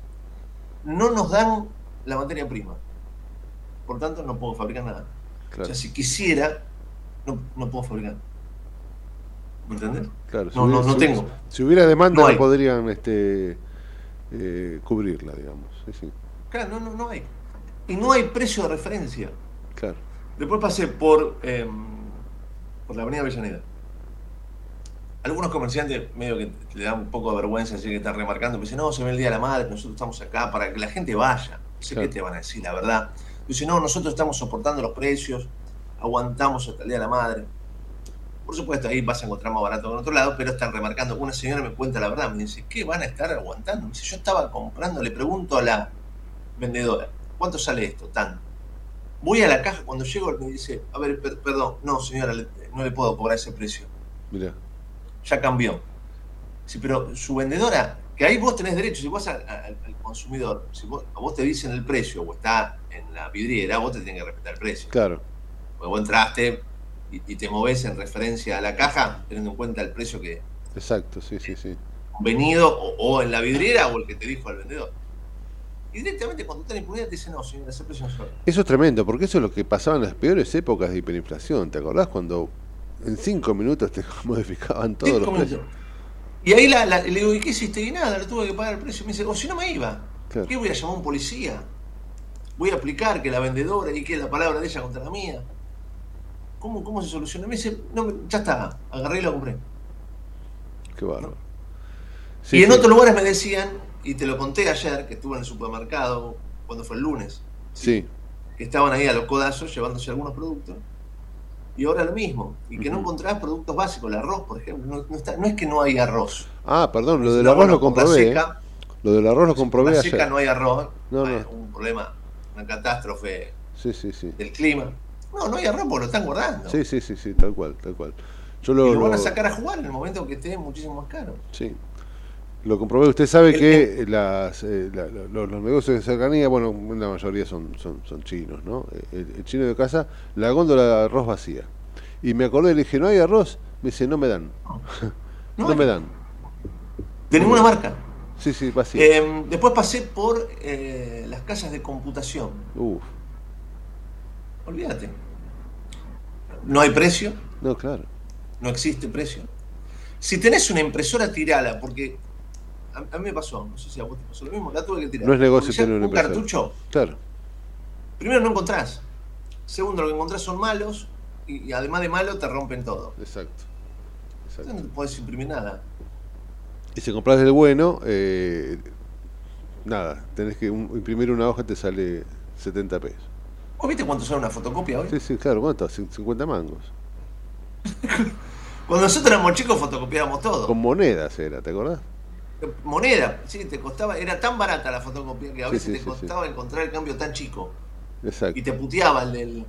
No nos dan la materia prima. Por tanto, no puedo fabricar nada. O sea, si quisiera, no, no puedo fabricar. ¿Me entendés? Claro, No, no, hubiera- no si- tengo. Si hubiera demanda, No no, podrían este, eh, cubrirla, digamos. Sí, sí. Claro, no, no, no hay. Y no hay precio de referencia. Claro. Después pasé por, eh, por la Avenida Avellaneda. Algunos comerciantes, medio que le da un poco de vergüenza decir que están remarcando, me dicen, no, se ve el Día de la Madre, nosotros estamos acá para que la gente vaya. No sé Claro. qué te van a decir, la verdad. Dice, no, nosotros estamos soportando los precios, aguantamos hasta el Día de la Madre. Por supuesto, ahí vas a encontrar más barato que en otro lado, pero están remarcando. Una señora me cuenta la verdad, me dice, ¿qué van a estar aguantando? Me dice, yo estaba comprando, le pregunto a la vendedora, ¿cuánto sale esto? Tanto. Voy a la caja, cuando llego me dice, a ver, per- perdón, no señora, no le puedo cobrar ese precio. Mira. Ya cambió. Sí, pero su vendedora, que ahí vos tenés derecho, si vos al, al consumidor, si vos, a vos te dicen el precio o está en la vidriera, vos te tenés que respetar el precio. Claro. Porque vos entraste y, y te movés en referencia a la caja, teniendo en cuenta el precio que Exacto, sí, sí, sí. venido o, o en la vidriera o el que te dijo el vendedor. Y directamente cuando está en impunidad te dice, no, señora, ese precio no va". Eso es tremendo, porque eso es lo que pasaba en las peores épocas de hiperinflación. ¿Te acordás cuando En cinco minutos te modificaban todos Cinco los precios. minutos. Y ahí la, la- le digo, ¿y qué hiciste? Y nada, le tuve que pagar el precio. Me dice, o si no me iba. Claro. ¿Qué voy a llamar a un policía? Voy a aplicar que la vendedora y que la palabra de ella contra la mía. ¿Cómo, cómo se soluciona? Me dice, no, ya está, agarré y la compré. Qué bárbaro. y en otros lugares me decían, y te lo conté ayer, que estuve en el supermercado, cuando fue el lunes, Sí, que estaban ahí a los codazos llevándose algunos productos. Y ahora lo mismo, y que no encontrás productos básicos, el arroz, por ejemplo. No, no está- no es que no hay arroz. Ah, perdón, lo del arroz lo comprobé. seca- ¿eh? Lo del arroz lo comprobé la ayer. seca no hay arroz, No, no. hay un problema, una catástrofe Sí, sí, sí. del clima. No, no hay arroz porque lo están guardando. Sí, sí, sí, sí, tal cual, tal cual. Yo lo, y lo van a sacar a jugar en el momento que esté muchísimo más caro. Sí. Lo comprobé. Usted sabe que las, eh, la- los, los negocios de cercanía, bueno, la mayoría son, son, son chinos, ¿no? El, el chino de casa, la góndola de arroz vacía. Y me acordé, le dije, ¿no hay arroz? Me dice, no me dan. No, me dan. De ninguna marca. Sí, sí, vacía. Eh, después pasé por eh, las casas de computación. Uf, Olvídate. No hay precio, no, claro. no existe precio. Si tenés una impresora, tirala, porque a, a mí me pasó, no sé si a vos te pasó lo mismo, la tuve que tirar. No es negocio tener un impresora. cartucho, Claro. primero no encontrás. Segundo, lo que encontrás son malos y, y además de malo te rompen todo. Exacto. Entonces no te podés imprimir nada. Y si compras el bueno, eh, nada, tenés que un- imprimir una hoja te sale 70 pesos. ¿Vos viste cuánto sale una fotocopia hoy? Sí, sí, claro, ¿cuánto? Cin- 50 mangos. Cuando nosotros éramos chicos fotocopiábamos todo. Con monedas era, ¿te acordás? Moneda, sí, te costaba, era tan barata la fotocopia que a veces sí, te sí. costaba encontrar el cambio tan chico. Exacto. Y te puteaba el del.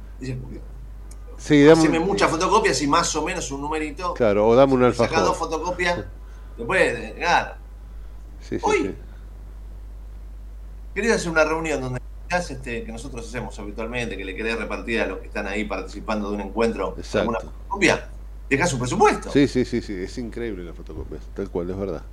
Sí, dame haceme muchas fotocopias y más o menos un numerito. Claro, o dame un Sacás dos alfajor. fotocopias, después de negar. Sí, sí, Hoy. ¿Querés hacer una reunión donde este, que nosotros hacemos habitualmente, que le querés repartir a los que están ahí participando de un encuentro Exacto. alguna fotocopia? Dejás un presupuesto. Sí, sí, sí, sí, es increíble la fotocopia, tal cual, es verdad.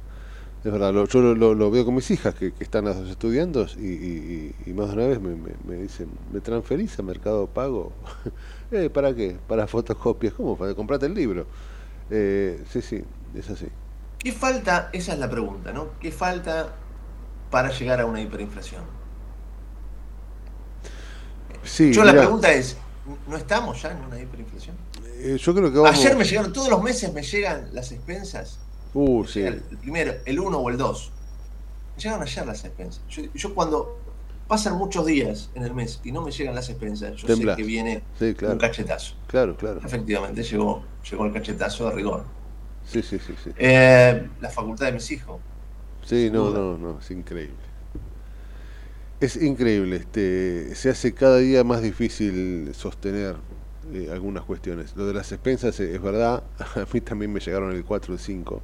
Es verdad, lo- yo lo, veo con mis hijas que, que están las dos estudiando y, y- y- y más de una vez me, me- me dicen, ¿me transferís a Mercado Pago? eh, ¿Para qué? Para fotocopias, ¿cómo? Para comprarte el libro. Eh, sí, sí, es así. ¿Qué falta? Esa es la pregunta, ¿no? ¿Qué falta para llegar a una hiperinflación? Sí, Yo la pregunta es, ¿no estamos ya en una hiperinflación? eh, yo creo que vamos... Ayer me llegaron, todos los meses me llegan las expensas. Uh, sí. El, primero, el 1 o el 2. Me llegaron ayer las expensas. Yo, yo cuando pasan muchos días en el mes y no me llegan las expensas, yo Temblás. sé que viene Sí, claro. un cachetazo. Claro, claro. Efectivamente, llegó, llegó el cachetazo de rigor. Sí, sí, sí, sí. Eh, la facultad de mis hijos. Sí, no, duda. no, no, es increíble. Es increíble, este, se hace cada día más difícil sostener eh, algunas cuestiones. Lo de las expensas eh, es verdad, a mí también me llegaron el 4 o el 5,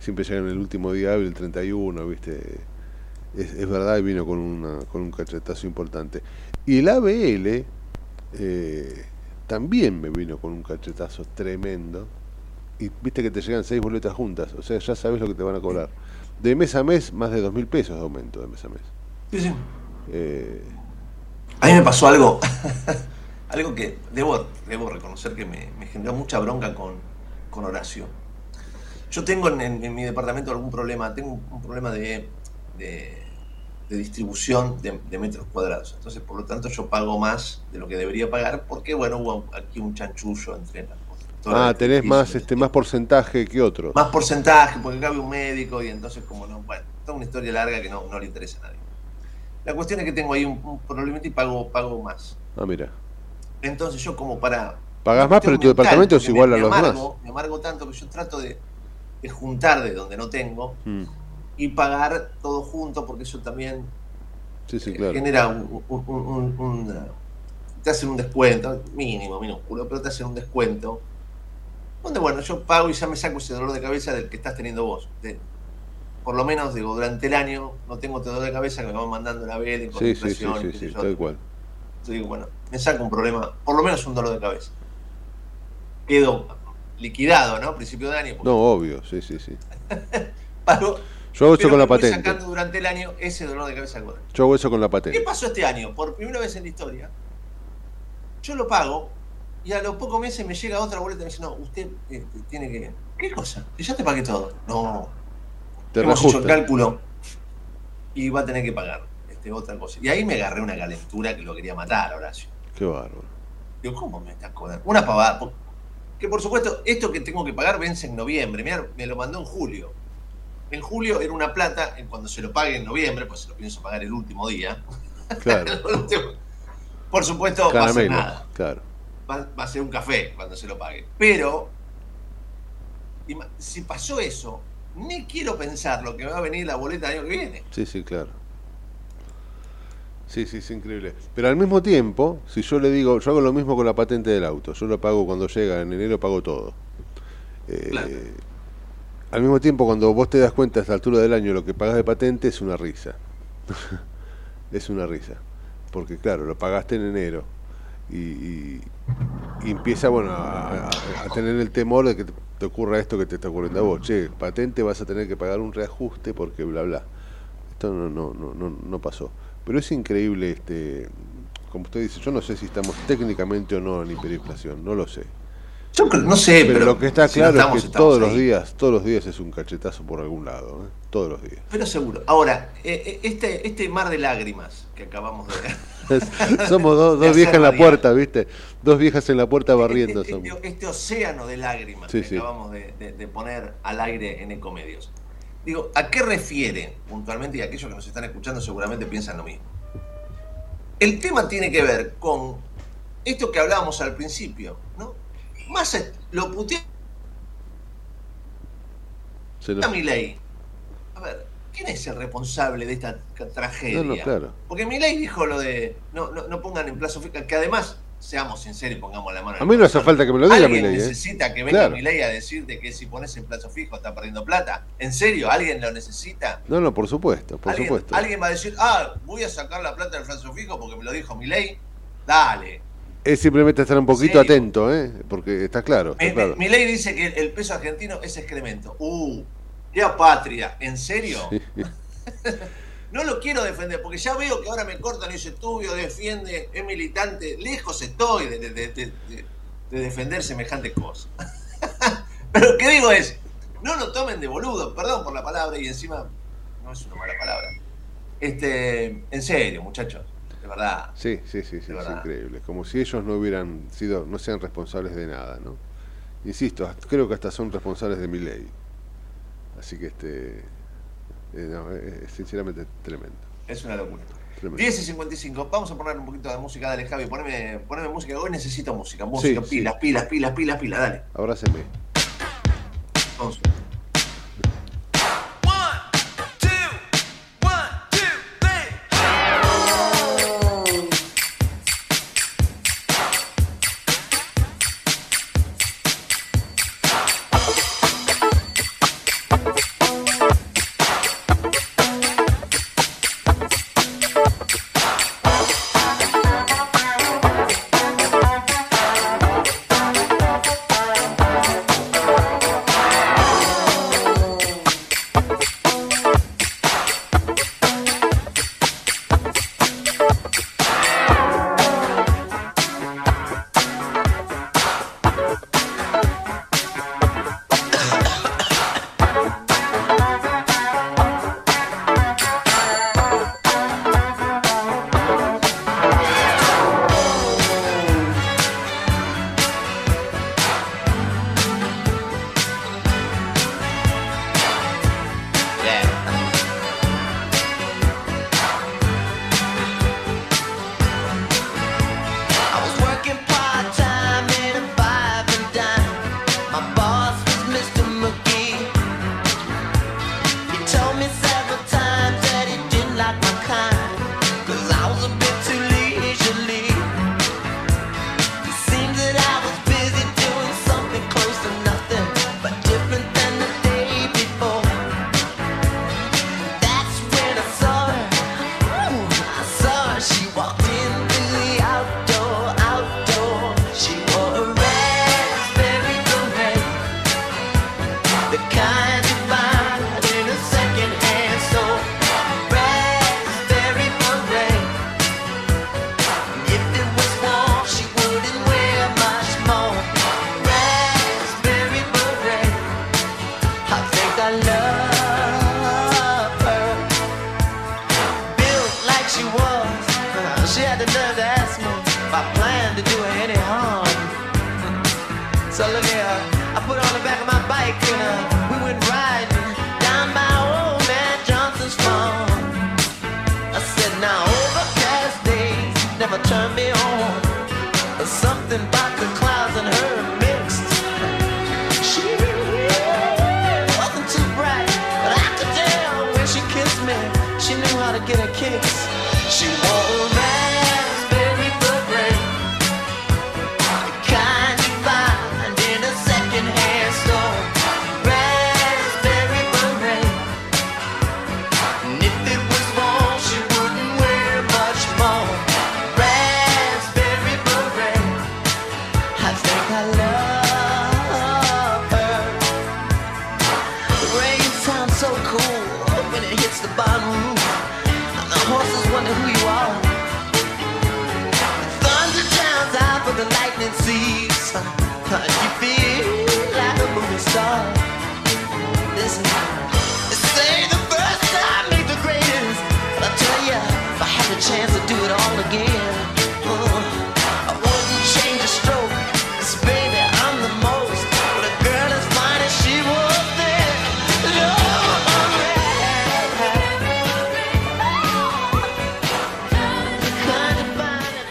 siempre llegan el último día hábil, el 31, ¿viste? Es, es verdad y vino con, una, con un cachetazo importante. Y el ABL eh, también me vino con un cachetazo tremendo. Y viste que te llegan seis boletas juntas, o sea, ya sabes lo que te van a cobrar. De mes a mes, más de dos mil pesos de aumento de mes a mes. Sí, sí. Eh, A mí me pasó algo, algo que debo, debo reconocer que me, me generó mucha bronca con, con Horacio. Yo tengo en, en- en mi departamento algún problema, tengo un, un problema de, de- de distribución de, de metros cuadrados. Entonces, por lo tanto, yo pago más de lo que debería pagar porque, bueno, hubo aquí un chanchullo entre las constructoras ah, tenés más, este, más porcentaje que otro. Más porcentaje, porque cabe un médico y entonces como no, bueno, toda una historia larga que no, no le interesa a nadie. La cuestión es que tengo ahí un, un problemita y pago, pago más. Ah, mira. Entonces yo como para... Pagás más, pero tu departamento es igual me- a me los amargo, demás. Me amargo tanto que yo trato de, de juntar de donde no tengo Mm, y pagar todo junto porque eso también Sí, sí, claro. genera un, un- un- un- un- te hacen un descuento, mínimo, minúsculo, pero te hacen un descuento. Donde bueno, yo pago y ya me saco ese dolor de cabeza del que estás teniendo vos. De- por lo menos digo, durante el año no tengo este dolor de cabeza que me van mandando la vela con Sí, sí, sí, sí, sí, tal cual. Digo, bueno, me saca un problema, por lo menos un dolor de cabeza. Quedo liquidado, ¿no? Principio de año. porque No, obvio, sí, sí, sí. pago, Yo hago eso con la patente. sacando durante el año ese dolor de cabeza. Yo hago eso con la ¿Qué patente. pasó este año? Por primera vez en la historia, yo lo pago Y a los pocos meses me llega otra boleta y me dice, no, usted eh, tiene que... ¿Qué cosa? Y ya te pagué todo. No, Te hemos hecho el cálculo y va a tener que pagar este, otra cosa. Y ahí me agarré una calentura que lo quería matar, Horacio. Qué bárbaro. Digo, ¿cómo me estás cobrando? Una pavada. Que por supuesto, esto que tengo que pagar vence en noviembre. Mirá, me lo mandó en julio. En julio era una plata, cuando se lo pague en noviembre, pues se lo pienso pagar el último día. Claro. por supuesto, va a ser nada. Claro. Va, va a ser un café cuando se lo pague. Pero, si pasó eso, ni quiero pensar lo que va a venir la boleta el año que viene. Sí, sí, claro. Sí, sí, es increíble. Pero al mismo tiempo, si yo le digo, yo hago lo mismo con la patente del auto. Yo lo pago cuando llega, en enero pago todo. Eh, Al mismo tiempo, cuando vos te das cuenta a esta altura del año lo que pagas de patente es una risa. es una risa. Porque claro, lo pagaste en enero y, y- y empieza bueno a, a- a tener el temor de que te, te ocurra esto que te está ocurriendo a vos. Che, patente vas a tener que pagar un reajuste porque bla bla. Esto no, no, no, no pasó. Pero es increíble, este, como usted dice, yo no sé si estamos técnicamente o no en hiperinflación, no lo sé. Yo creo- no sé, pero lo que está si no claro estamos, es que todos los días, todos los días es un cachetazo por algún lado, ¿eh? todos los días. Pero seguro. Ahora, eh, eh, este, este mar de lágrimas que acabamos de ver. somos dos, viejas en la puerta, ¿viste? Dos viejas en la puerta barriendo somos. Este, este océano de lágrimas Sí, que sí. acabamos de, de- de poner al aire en Ecomedios. Digo, ¿a qué refiere puntualmente? Y aquellos que nos están escuchando seguramente piensan lo mismo. El tema tiene que ver con esto que hablábamos al principio, ¿no? Más lo puteé Se nos- a mi ley. A ver, ¿quién es el responsable de esta tragedia? No, no, claro. Porque mi ley dijo lo de no, no, no pongan en plazo fijo, que además, seamos sinceros y pongamos la mano en A mí no hace falta que me lo diga mi ¿Alguien ley. ¿eh? necesita que venga Claro. mi ley a decirte que si pones en plazo fijo está perdiendo plata? ¿En serio? ¿Alguien lo necesita? No, no, por supuesto, por ¿Alguien, supuesto. alguien va a decir, ah, voy a sacar la plata del plazo fijo porque me lo dijo mi ley? Dale. Es simplemente estar un poquito atento, ¿eh? Porque está claro, está Mi, claro. mi ley dice que el peso argentino es excremento. Uh, qué patria. ¿En serio? No lo quiero defender, porque ya veo que ahora me cortan y dice Tubio defiende, es militante. Lejos estoy de, de- de- de- de- de defender semejante cosa. Pero lo que digo es, no lo tomen de boludo, perdón por la palabra, y encima no es una mala palabra. Este, en serio, muchachos, de verdad. Sí, sí, sí, sí, es increíble. Como si ellos no hubieran sido, no sean responsables de nada, ¿no? Insisto, creo que hasta son responsables de mi ley. Así que este, eh, no, es, es sinceramente tremendo. Es una locura. tremendo. 10 y 55, vamos a poner un poquito de música, dale Javi, poneme, poneme música, hoy necesito música, música, Sí, pilas, sí. pilas, pilas, pilas, pilas, dale. Abráceme. Vamos.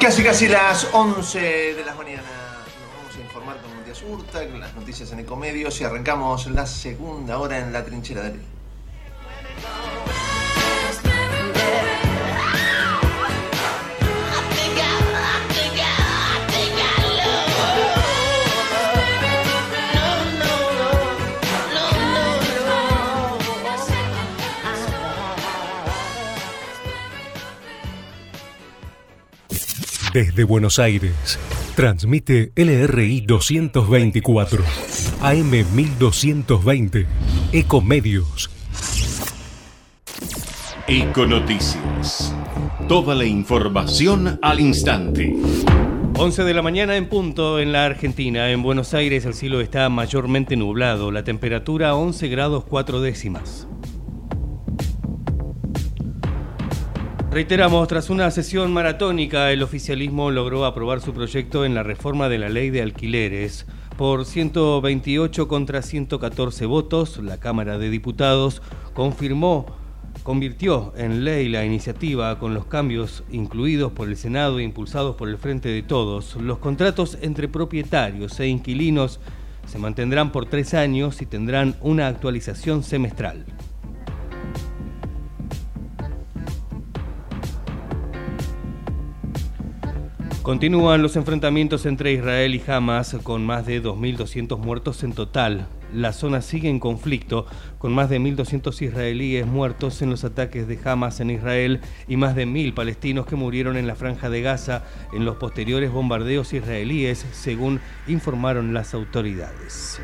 Casi casi las 11 de la mañana. Nos vamos a informar con Matías Urta, con las noticias en Ecomedios y arrancamos la segunda hora en la trinchera del Desde Buenos Aires, transmite LRI 224, AM 1220, Ecomedios. Econoticias. Toda la información al instante. 11 de la mañana en punto en la Argentina. En Buenos Aires el cielo está mayormente nublado. La temperatura 11 grados 4 décimas. Reiteramos, tras una sesión maratónica, el oficialismo logró aprobar su proyecto en la reforma de la ley de alquileres. Por 128 contra 114 votos, la Cámara de Diputados confirmó, convirtió en ley la iniciativa con los cambios incluidos por el Senado e impulsados por el Frente de Todos. Los contratos entre propietarios e inquilinos se mantendrán por tres años y tendrán una actualización semestral. Continúan los enfrentamientos entre Israel y Hamas con más de 2.200 muertos en total. La zona sigue en conflicto con más de 1.200 israelíes muertos en los ataques de Hamas en Israel y más de 1.000 palestinos que murieron en la franja de Gaza en los posteriores bombardeos israelíes, según informaron las autoridades.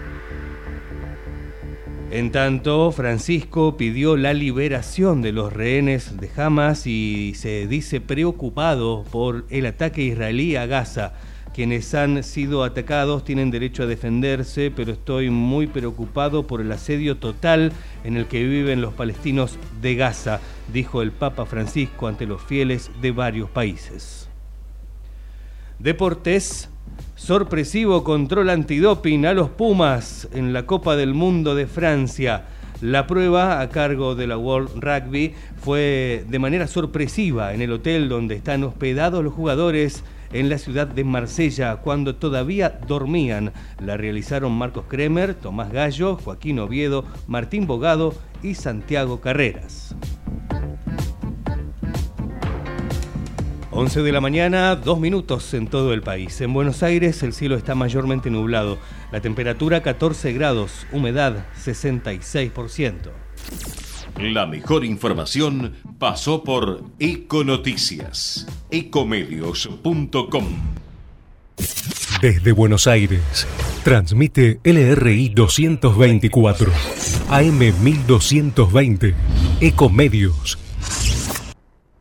En tanto, Francisco pidió la liberación de los rehenes de Hamas y se dice preocupado por el ataque israelí a Gaza. Quienes han sido atacados tienen derecho a defenderse, pero estoy muy preocupado por el asedio total en el que viven los palestinos de Gaza, dijo el Papa Francisco ante los fieles de varios países. Deportes. Sorpresivo control antidoping a los Pumas en la Copa del Mundo de Francia. La prueba a cargo de la World Rugby fue de manera sorpresiva en el hotel donde están hospedados los jugadores en la ciudad de Marsella cuando todavía dormían. La realizaron Marcos Kremer, Tomás Gallo, Joaquín Oviedo, Martín Bogado y Santiago Carreras. 11 de la mañana, dos minutos en todo el país. En Buenos Aires el cielo está mayormente nublado. La temperatura 14 grados, humedad 66%. La mejor información pasó por Econoticias. Ecomedios.com. Desde Buenos Aires, transmite LRI 224, AM 1220, Ecomedios.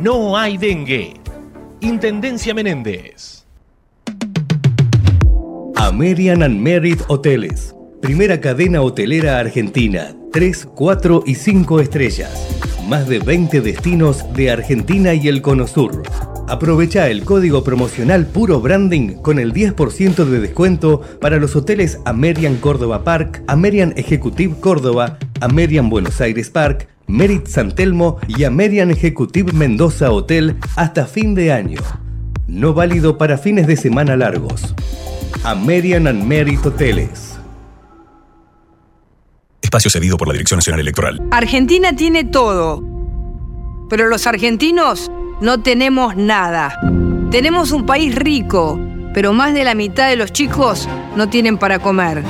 no hay dengue. Intendencia Menéndez. American and Merit Hoteles. Primera cadena hotelera argentina. 3, 4 y 5 estrellas. Más de 20 destinos de Argentina y el Cono Sur. Aprovecha el código promocional Puro Branding con el 10% de descuento para los hoteles American Córdoba Park, American Executive Córdoba, American Buenos Aires Park, Merit San Telmo y American Executive Mendoza Hotel hasta fin de año. No válido para fines de semana largos. American and Merit Hoteles. Espacio cedido por la Dirección Nacional Electoral. Argentina tiene todo, pero los argentinos no tenemos nada. Tenemos un país rico, pero más de la mitad de los chicos no tienen para comer.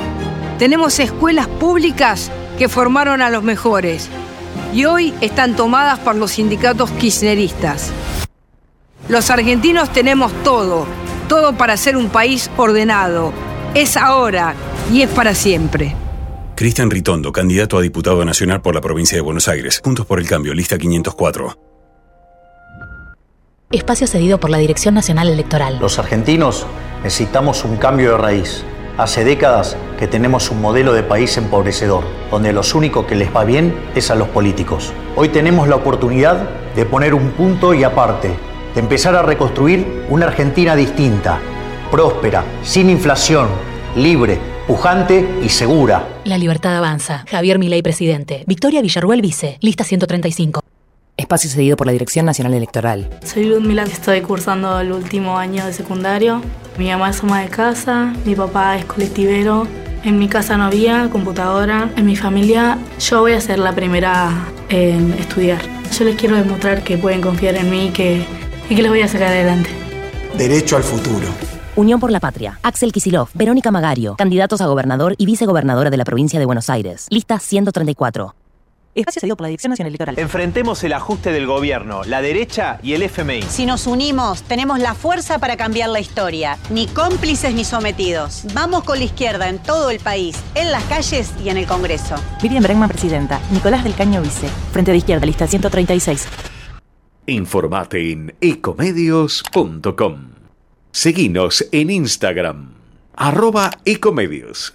Tenemos escuelas públicas que formaron a los mejores y hoy están tomadas por los sindicatos kirchneristas. Los argentinos tenemos todo, todo para ser un país ordenado. Es ahora y es para siempre. Cristian Ritondo, candidato a diputado nacional por la provincia de Buenos Aires. Juntos por el Cambio, lista 504. Espacio cedido por la Dirección Nacional Electoral. Los argentinos necesitamos un cambio de raíz. Hace décadas que tenemos un modelo de país empobrecedor, donde los únicos que les va bien es a los políticos. Hoy tenemos la oportunidad de poner un punto y aparte, de empezar a reconstruir una Argentina distinta, próspera, sin inflación, libre, pujante y segura. La libertad avanza. Javier Milei, presidente. Victoria Villarruel, vice. Lista 135. Espacio cedido por la Dirección Nacional Electoral. Soy Ludmila, estoy cursando el último año de secundario. Mi mamá es ama de casa, mi papá es colectivero. En mi casa no había computadora. En mi familia yo voy a ser la primera en estudiar. Yo les quiero demostrar que pueden confiar en mí y que, y que les voy a sacar adelante. Derecho al futuro. Unión por la Patria. Axel Kisilov, Verónica Magario, candidatos a gobernador y vicegobernadora de la provincia de Buenos Aires. Lista 134. Espacio cedido por la Dirección Nacional Electoral. Enfrentemos el ajuste del gobierno, la derecha y el FMI. Si nos unimos, tenemos la fuerza para cambiar la historia. Ni cómplices ni sometidos. Vamos con la izquierda en todo el país, en las calles y en el Congreso. Miriam Bregman, presidenta. Nicolás del Caño, vice. Frente de izquierda, lista 136. Informate en ecomedios.com. Seguinos en Instagram, arroba ecomedios.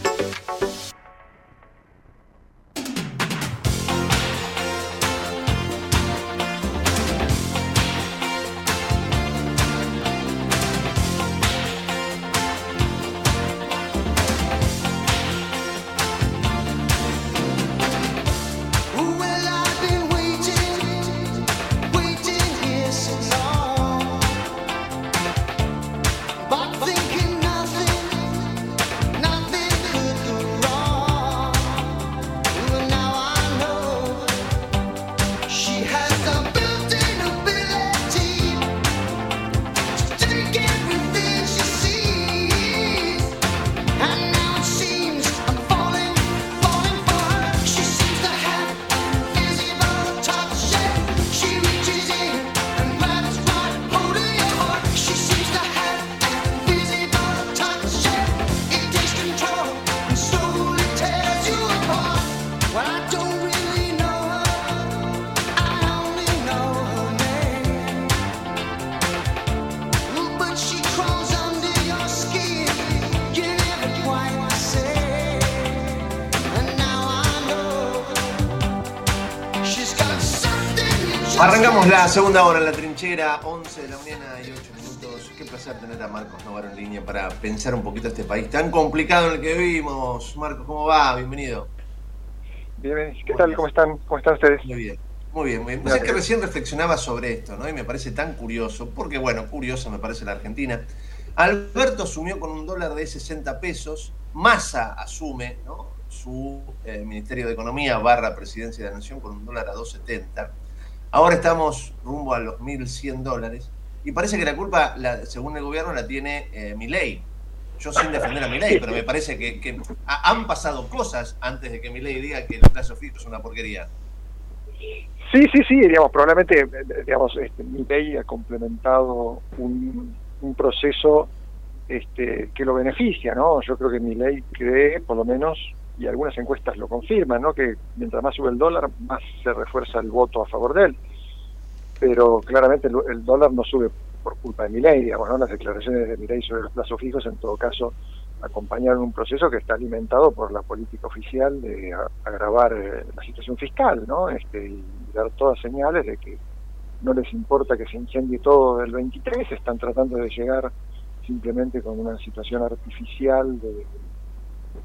La segunda hora en la trinchera, 11 de la mañana y 8 minutos. Qué placer tener a Marcos Navarro en línea para pensar un poquito este país tan complicado en el que vivimos. Marcos, ¿cómo va? Bienvenido. Bien, ¿qué tal? ¿Cómo están? ¿Cómo están ustedes? Muy bien. Muy bien, muy bien. Pues es que recién reflexionaba sobre esto, ¿no? Y me parece tan curioso, porque bueno, curioso me parece la Argentina. Alberto asumió con un dólar de 60 pesos, Massa asume, ¿no? Su eh, Ministerio de Economía barra Presidencia de la Nación con un dólar a 2.70. Ahora estamos rumbo a los 1.100 dólares y parece que la culpa, la, según el gobierno, la tiene eh, Milei. Yo sin defender a Milei, pero me parece que, que ha- han pasado cosas antes de que Milei diga que el plazo fijo es una porquería. Sí, sí, sí, digamos, probablemente, eh, digamos, este, mi ley ha complementado un, proceso este, que lo beneficia, ¿no? Yo creo que mi ley cree, por lo menos, y algunas encuestas lo confirman, ¿no? Que mientras más sube el dólar, más se refuerza el voto a favor de él. Pero claramente el, dólar no sube por culpa de mi ley, digamos, ¿no? Las declaraciones de mi ley sobre los plazos fijos, en todo caso, acompañaron un proceso que está alimentado por la política oficial de agravar eh, la situación fiscal, ¿no? Este, y dar todas señales de que no les importa que se incendie todo del 23, están tratando de llegar simplemente con una situación artificial de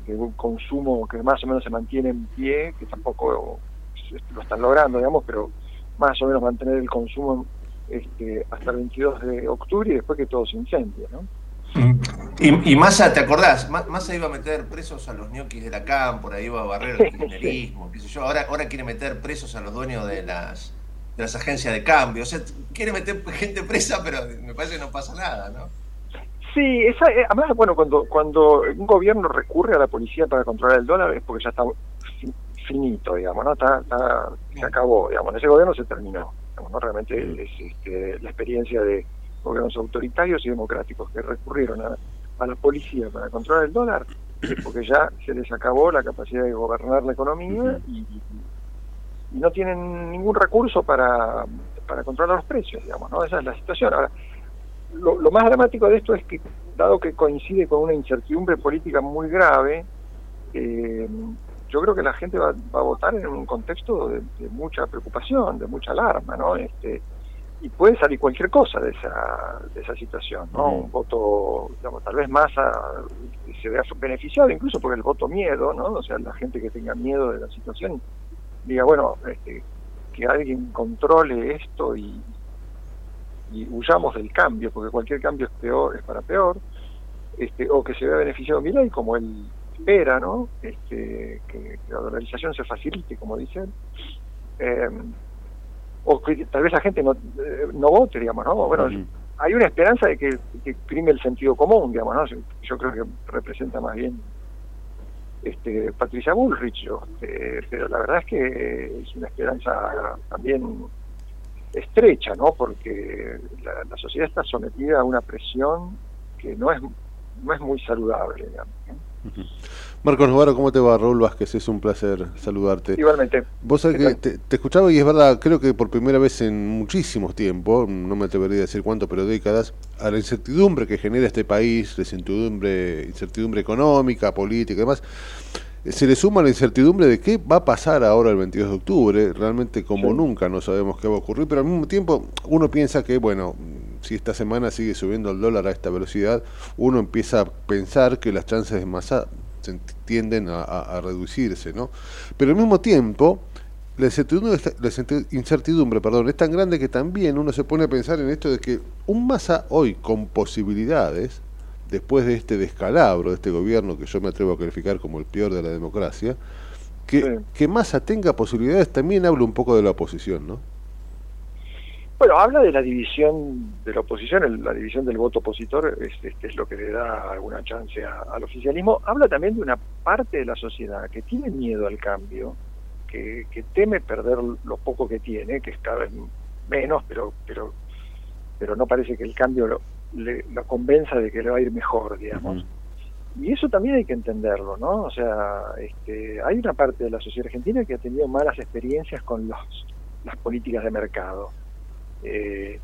un consumo que más o menos se mantiene en pie, que tampoco se- lo están logrando, digamos, pero más o menos mantener el consumo este, hasta el 22 de octubre y después que todo se incendie, ¿no? Y, y Massa, ¿te acordás? Ma- Massa iba a meter presos a los ñoquis de la cámpora, iba a barrer el kirchnerismo, qué sé yo. Ahora, ahora quiere meter presos a los dueños de las, de las agencias de cambio. O sea, quiere meter gente presa, pero me parece que no pasa nada, ¿no? Sí, esa, eh, además, bueno, cuando, cuando un gobierno recurre a la policía para controlar el dólar es porque ya está fi- finito, digamos, ¿no? Está, está- se acabó, digamos, ese gobierno se terminó. digamos, ¿no? Realmente es este, la experiencia de gobiernos autoritarios y democráticos que recurrieron a, a la policía para controlar el dólar, es porque ya se les acabó la capacidad de gobernar la economía y, y no tienen ningún recurso para, para controlar los precios, digamos, ¿no? Esa es la situación. Ahora, lo, lo más dramático de esto es que, dado que coincide con una incertidumbre política muy grave, eh, yo creo que la gente va, va a votar en un contexto de, de mucha preocupación, de mucha alarma, ¿no? Este, y puede salir cualquier cosa de esa, de esa situación, ¿no? Un voto, digamos, tal vez más a- se vea beneficiado, incluso porque el voto miedo, ¿no? O sea, la gente que tenga miedo de la situación diga, bueno, este, que alguien controle esto y, y huyamos del cambio, porque cualquier cambio es peor, es para peor, este, o que se vea beneficiado Milei, como él espera, ¿no? Este, que, la dolarización se facilite, como dice él. Eh, o que tal vez la gente no, eh, no vote, digamos, ¿no? Bueno, hay una esperanza de que, que prime el sentido común, digamos, ¿no? Yo, creo que representa más bien este, Patricia Bullrich, yo, este, pero la verdad es que es una esperanza también estrecha, ¿no? Porque la, la sociedad está sometida a una presión que no es no es muy saludable. Marcos Navarro, ¿cómo te va? Raúl Vázquez, es un placer saludarte. Igualmente. Vos sabés que te, te escuchaba y es verdad, creo que por primera vez en muchísimos tiempos, no me atrevería a decir cuánto, pero décadas, a la incertidumbre que genera este país, la incertidumbre, incertidumbre económica, política y demás, se le suma la incertidumbre de qué va a pasar ahora el 22 de octubre, realmente como nunca no sabemos qué va a ocurrir, pero al mismo tiempo uno piensa que, bueno, si esta semana sigue subiendo el dólar a esta velocidad, uno empieza a pensar que las chances de masa se tienden a, a- a reducirse, ¿no? Pero al mismo tiempo, la incertidumbre perdón, es tan grande que también uno se pone a pensar en esto de que un masa hoy con posibilidades, después de este descalabro de este gobierno que yo me atrevo a calificar como el peor de la democracia, que, que Massa tenga posibilidades también habla un poco de la oposición, ¿no? Bueno, habla de la división de la oposición, el- la división del voto opositor, es, este, es lo que le da alguna chance a- al oficialismo. Habla también de una parte de la sociedad que tiene miedo al cambio, que, que teme perder lo poco que tiene, que es cada vez menos, pero pero pero no parece que el cambio lo, le, lo convenza de que le va a ir mejor, digamos. Y eso también hay que entenderlo, ¿no? O sea, este, hay una parte de la sociedad argentina que ha tenido malas experiencias con los, las políticas de mercado. Eh,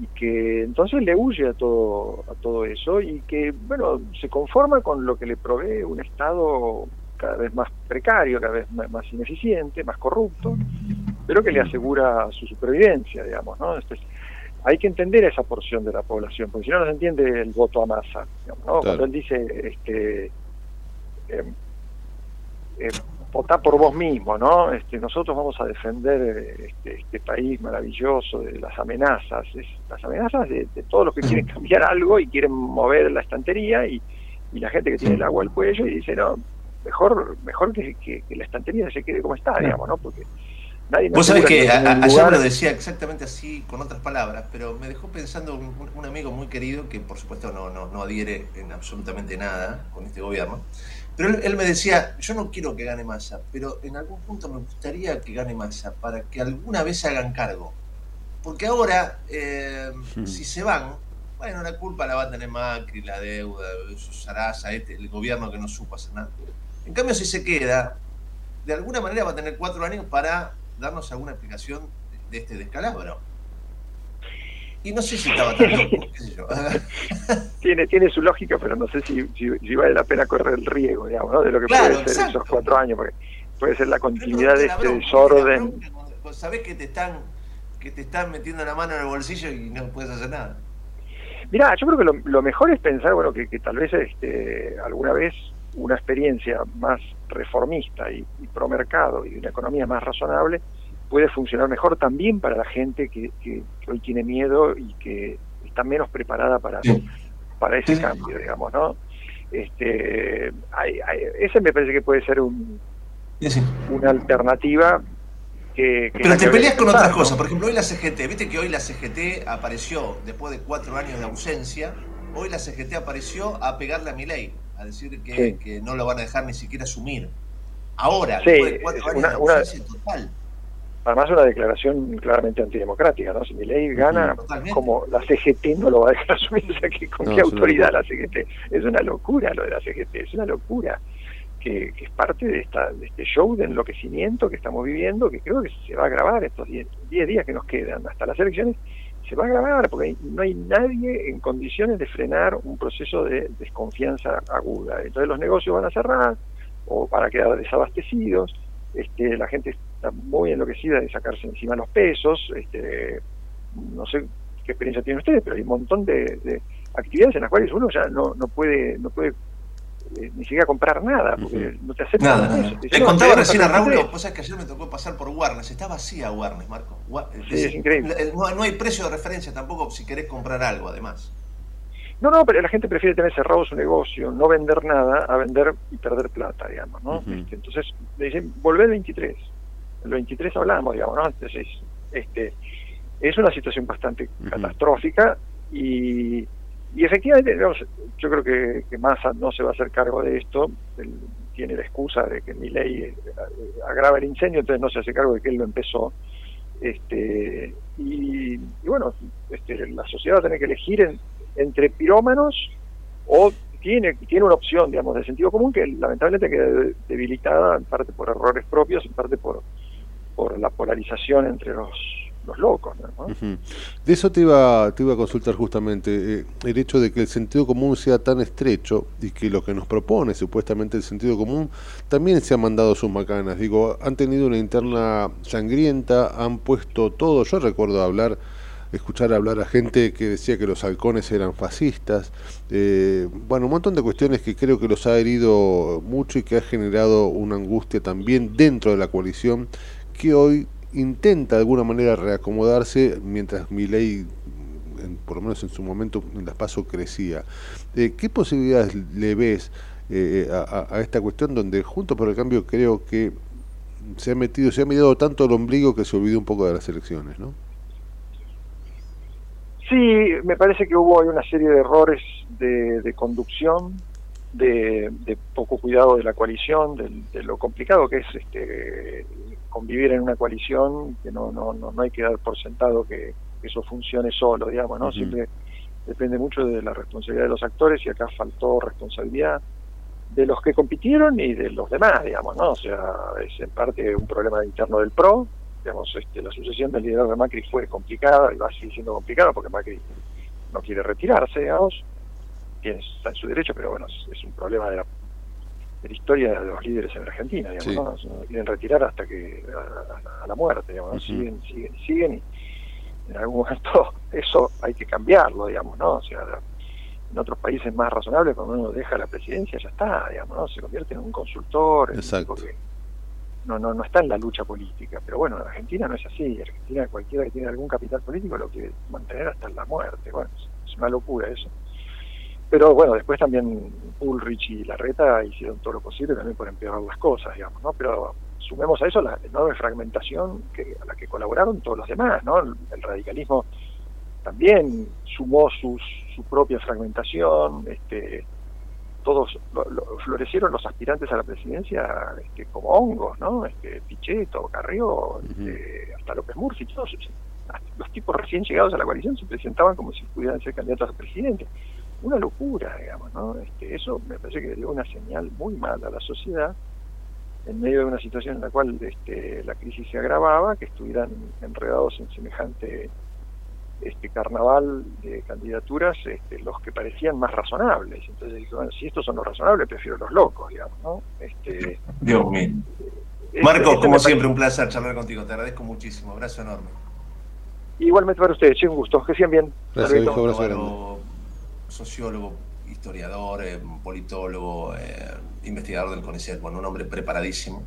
y que entonces le huye a todo, a todo eso y que, bueno, se conforma con lo que le provee un Estado cada vez más precario, cada vez más, más ineficiente, más corrupto, pero que le asegura su supervivencia, digamos, ¿no? Entonces, hay que entender a esa porción de la población, porque si no, no se entiende el voto a masa, digamos, ¿no? Cuando él dice, este, eh, eh, votá por vos mismo, ¿no? Este, nosotros vamos a defender este, este país maravilloso de las amenazas, es- las amenazas de, de todos los que quieren cambiar algo y quieren mover la estantería y, y la gente que tiene el agua al cuello y dice, no, mejor mejor que, que- que la estantería se quede como está, digamos, ¿no? Porque nadie Vos sabés que a- ayer lugar- lo decía exactamente así, con otras palabras, pero me dejó pensando un, amigo muy querido que por supuesto no, no, no adhiere en absolutamente nada con este gobierno. Pero él, él me decía, yo no quiero que gane masa, pero en algún punto me gustaría que gane masa para que alguna vez se hagan cargo. Porque ahora, eh, si se van, bueno, la culpa la va a tener Macri, la deuda, Sarasa, este, el gobierno que no supo hacer nada. En cambio, si se queda, de alguna manera va a tener cuatro años para darnos alguna explicación de este descalabro. Y no sé si estaba tan loco, qué sé yo. tiene tiene su lógica, pero no sé si, si, si vale la pena correr el riesgo, digamos, ¿no? de lo que Claro, puede ser esos cuatro años, porque puede ser la continuidad de este bronca, desorden. Vos sabés que te están que te están metiendo la mano en el bolsillo y no puedes hacer nada. Mirá, yo creo que lo, lo mejor es pensar, bueno, que, que tal vez este, alguna vez una experiencia más reformista y, y pro mercado y una economía más razonable puede funcionar mejor también para la gente que, que- que hoy tiene miedo y que está menos preparada para, para ese cambio, digamos, ¿no? Este, hay- hay- ese me parece que puede ser un, una alternativa que... que Pero te peleas con otras cosas. Por ejemplo, hoy la CGT, viste que hoy la CGT apareció después de cuatro años de ausencia. Hoy la CGT apareció a pegarle a mi ley, a decir que, Sí. que no lo van a dejar ni siquiera asumir. Ahora, Sí, después de cuatro es años una- de una- total. Además, una declaración claramente antidemocrática, ¿no? Si mi ley gana, Totalmente. como la CGT no lo va a dejar asumir, o sea, que ¿con No, qué autoridad la CGT? Es una locura lo de la CGT, es una locura que, que es parte de, esta, de este show de enloquecimiento que estamos viviendo, que creo que se va a grabar estos 10 10 días que nos quedan hasta las elecciones, se va a grabar porque no hay nadie en condiciones de frenar un proceso de desconfianza aguda. Entonces los negocios van a cerrar o van a quedar desabastecidos, este, la gente está muy enloquecida de sacarse encima los pesos, este, no sé qué experiencia tienen ustedes, pero hay un montón de, de actividades en las cuales uno ya no, no puede, no puede eh, ni siquiera comprar nada, porque no te aceptan Nada, "No, contaba recién a Raúl, 23". vos sabés que ayer me tocó pasar por Warnes, está vacía Warnes, Marco. Sí, es increíble. el- No, no hay precio de referencia tampoco si querés comprar algo, además. No, no, pero la gente prefiere tener cerrado su negocio, no vender nada, a vender y perder plata, digamos, ¿no? Este, entonces, le dicen, volvé el 23. El 23 hablamos, digamos, ¿no? Entonces, este, es una situación bastante catastrófica y, y efectivamente, yo creo que, que Massa no se va a hacer cargo de esto. Él tiene la excusa de que mi ley eh, agrava el incendio, entonces no se hace cargo de que él lo empezó. Este, y, bueno, este, la sociedad va a tener que elegir en- entre pirómanos o tiene, tiene una opción, digamos, de sentido común que lamentablemente queda debilitada en parte por errores propios, en parte por, por la polarización entre los, los locos. De eso te iba, te iba a consultar justamente, eh, el hecho de que el sentido común sea tan estrecho y que lo que nos propone supuestamente el sentido común también se ha mandado sus macanas. Digo, han tenido una interna sangrienta, han puesto todo. Yo recuerdo hablar, escuchar hablar a gente que decía que los halcones eran fascistas. eh, bueno, un montón de cuestiones que creo que los ha herido mucho y que ha generado una angustia también dentro de la coalición que hoy intenta de alguna manera reacomodarse mientras mi ley, por lo menos en su momento, en las pasos crecía. Eh, ¿Qué posibilidades le ves eh, a, a- esta cuestión donde junto por el cambio creo que se ha metido, se ha mirado tanto el ombligo que se olvidó un poco de las elecciones, ¿no? Sí, me parece que hubo una serie de errores de conducción, de, de poco cuidado de la coalición, del- de, lo complicado que es este, convivir en una coalición, que no, no, no, no hay que dar por sentado que eso funcione solo, digamos, ¿no? Siempre depende mucho de la responsabilidad de los actores y acá faltó responsabilidad de los que compitieron y de los demás, digamos, ¿no? O sea, es en parte un problema interno del PRO, digamos, este, la sucesión del liderazgo de Macri fue complicada y va a seguir siendo complicada porque Macri no quiere retirarse, digamos, tiene, está en su derecho, pero bueno, es, es un problema de la, de la historia de los líderes en Argentina, digamos, Sí. ¿no? Quieren retirar hasta que a, a la muerte, digamos, ¿no? Ujú. siguen, siguen, siguen y en algún momento eso hay que cambiarlo, digamos, ¿no? O sea, en otros países más razonables, cuando uno deja la presidencia, ya está, digamos, ¿no? Se convierte en un consultor, en un tipo que no, no, no está en la lucha política. Pero bueno, en Argentina no es así. En Argentina cualquiera que tiene algún capital político lo quiere mantener hasta la muerte. Bueno, es una locura eso. Pero bueno, después también Ulrich y Larreta hicieron todo lo posible también por empeorar las cosas, digamos, ¿no? Pero sumemos a eso la enorme fragmentación que, a la que colaboraron todos los demás, ¿no? El, el radicalismo también sumó sus, su propia fragmentación, este, todos lo- lo- florecieron los aspirantes a la presidencia este, como hongos, ¿no? Este, Pichetto, Carrió, este, hasta López Murphy, todos los tipos recién llegados a la coalición se presentaban como si pudieran ser candidatos a presidente. Una locura, digamos, ¿no? Este, eso me parece que dio una señal muy mala a la sociedad en medio de una situación en la cual este, la crisis se agravaba, que estuvieran enredados en semejante este carnaval de candidaturas este, los que parecían más razonables. Entonces dije, bueno, si estos son los razonables, prefiero los locos, digamos, ¿no? Este, Dios mío. este- Marcos, este como me siempre, un placer charlar contigo. Te agradezco muchísimo. Abrazo enorme. Igualmente para ustedes, sí, un gusto, que sean bien. Gracias, sociólogo, historiador, eh, politólogo, eh, investigador del CONICET, bueno, un hombre preparadísimo,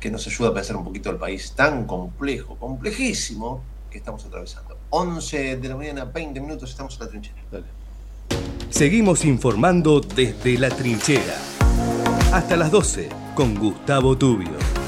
que nos ayuda a pensar un poquito el país tan complejo, complejísimo, que estamos atravesando. 11 de la mañana, 20 minutos, estamos en la trinchera. Seguimos informando desde la trinchera. Hasta las 12 con Gustavo Tubio.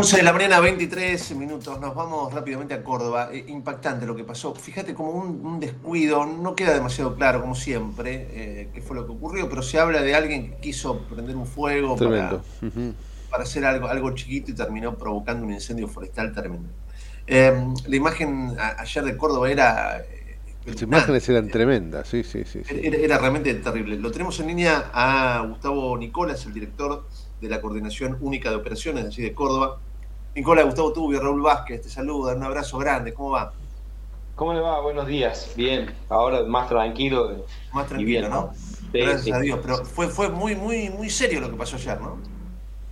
Once de la mañana, 23 minutos. Nos vamos rápidamente a Córdoba. Eh, impactante lo que pasó. Fíjate como un, un descuido, no queda demasiado claro, como siempre, eh, qué fue lo que ocurrió, pero se habla de alguien que quiso prender un fuego para, para hacer algo, algo chiquito y terminó provocando un incendio forestal tremendo. Eh, la imagen a- ayer de Córdoba era, Las imágenes eran tremendas, sí, sí, sí. sí. era, era realmente terrible. Lo tenemos en línea a Gustavo Nicolas, el director de la Coordinación Única de Operaciones allí de Córdoba. Nicola, Gustavo Tubio, Raúl Vázquez, te saludan, un abrazo grande, ¿cómo va? ¿Cómo le va? Buenos días. Bien, ahora más tranquilo. Más y tranquilo, bien, ¿no? Sí, Gracias sí. a Dios, pero fue, fue muy, muy, muy serio lo que pasó ayer, ¿no?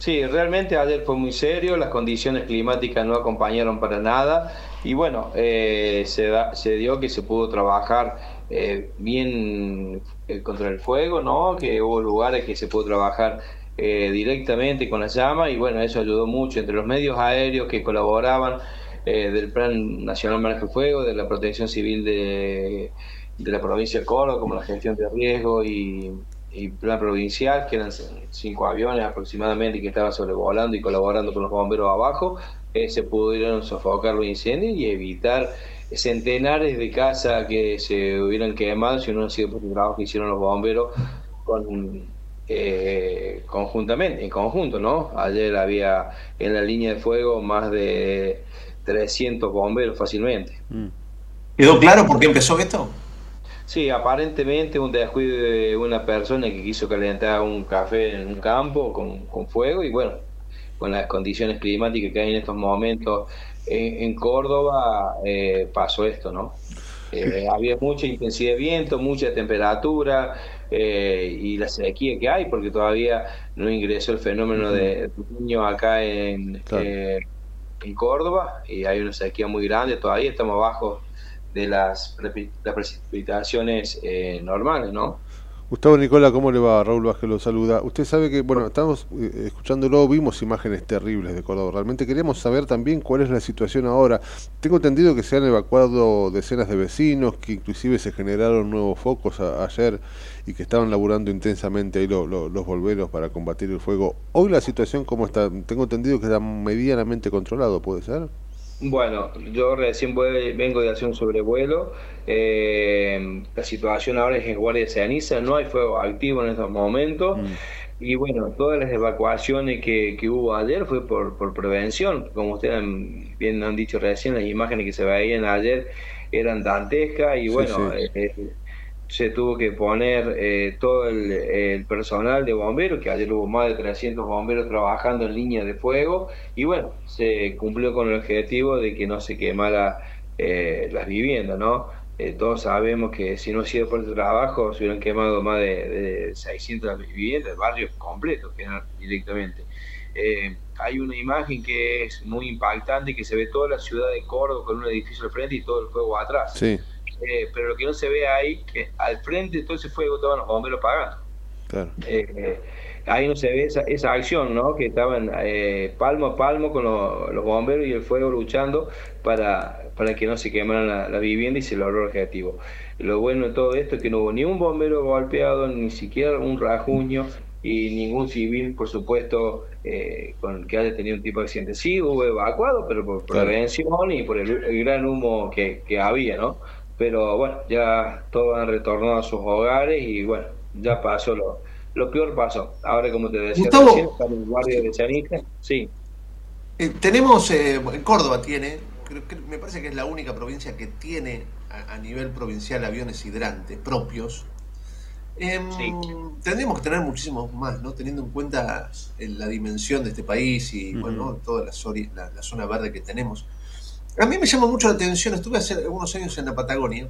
Sí, realmente ayer fue muy serio, las condiciones climáticas no acompañaron para nada y bueno, eh, se, da- se dio que se pudo trabajar eh, bien eh, contra el fuego, ¿no? Que hubo lugares que se pudo trabajar eh, directamente con la llama y bueno, eso ayudó mucho entre los medios aéreos que colaboraban eh, del Plan Nacional Manejo del Fuego, de la Protección Civil de, de la provincia de Córdoba, como la gestión de riesgo y, y plan provincial, que eran cinco aviones aproximadamente que estaban sobrevolando y colaborando con los bomberos abajo, eh, se pudieron sofocar los incendios y evitar centenares de casas que se hubieran quemado si no hubiera sido por el trabajo que hicieron los bomberos con eh, conjuntamente, en conjunto, ¿no? Ayer había en la línea de fuego más de 300 bomberos fácilmente. ¿Quedó claro por qué empezó esto? Sí, aparentemente un descuido de una persona que quiso calentar un café en un campo con, con fuego y bueno, con las condiciones climáticas que hay en estos momentos en, en Córdoba eh, pasó esto, ¿no? Eh, había mucha intensidad de viento, mucha temperatura eh, y la sequía que hay porque todavía no ingresó el fenómeno de niño acá en, eh, en Córdoba y hay una sequía muy grande, todavía estamos abajo de las, las precipitaciones eh, normales, ¿no? Gustavo Nicola, ¿cómo le va? Raúl Vázquez lo saluda. Usted sabe que, bueno, estamos eh, escuchándolo, vimos imágenes terribles de Córdoba. Realmente queríamos saber también cuál es la situación ahora. Tengo entendido que se han evacuado decenas de vecinos, que inclusive se generaron nuevos focos a- ayer y que estaban laburando intensamente ahí lo- lo- los bomberos para combatir el fuego. Hoy la situación, ¿cómo está? Tengo entendido que está medianamente controlado, ¿puede ser? Bueno, yo recién voy- vengo de hacer un sobrevuelo. eh, la situación ahora es en Guardia de Ceniza, no hay fuego activo en estos momentos. Y bueno, todas las evacuaciones que, que hubo ayer fue por, por prevención. Como ustedes han- bien han dicho recién, las imágenes que se veían ayer eran dantescas y Sí, bueno, sí. eh, se tuvo que poner eh, todo el, el personal de bomberos, que ayer hubo más de 300 bomberos trabajando en línea de fuego, y bueno, se cumplió con el objetivo de que no se quemara eh, las viviendas, ¿no? Eh, todos sabemos que si no hubiera por este trabajo, se hubieran quemado más de, de 600 viviendas, barrios completos, quedan directamente. Eh, hay una imagen que es muy impactante, que se ve toda la ciudad de Córdoba con un edificio al frente y todo el fuego atrás. Sí, Eh, pero lo que no se ve ahí, que al frente de todo ese fuego estaban los bomberos pagando. claro. Eh, ahí no se ve esa, esa acción, ¿no? Que estaban eh, palmo a palmo con lo- los bomberos y el fuego luchando para, para que no se quemaran la, la vivienda y se logró el objetivo. Lo bueno de todo esto es que no hubo ni un bombero golpeado, ni siquiera un rajuño y ningún civil, por supuesto, eh, con que haya tenido un tipo de accidente. Sí, hubo evacuado, pero por prevención y por el, el gran humo que, que había, ¿no? Pero bueno, ya todos han retornado a sus hogares y bueno, ya pasó lo, lo peor pasó. Ahora, como te decía Gustavo. recién, estamos en guardia de Chanita. Sí. Eh, tenemos, eh, en Córdoba tiene creo que me parece que es la única provincia que tiene a, a nivel provincial aviones hidrantes propios. Em, Tendríamos que tener muchísimos más, ¿no? Teniendo en cuenta eh, la dimensión de este país y bueno, toda la, zori- la- la zona verde que tenemos. A mí me llama mucho la atención, estuve hace algunos años en la Patagonia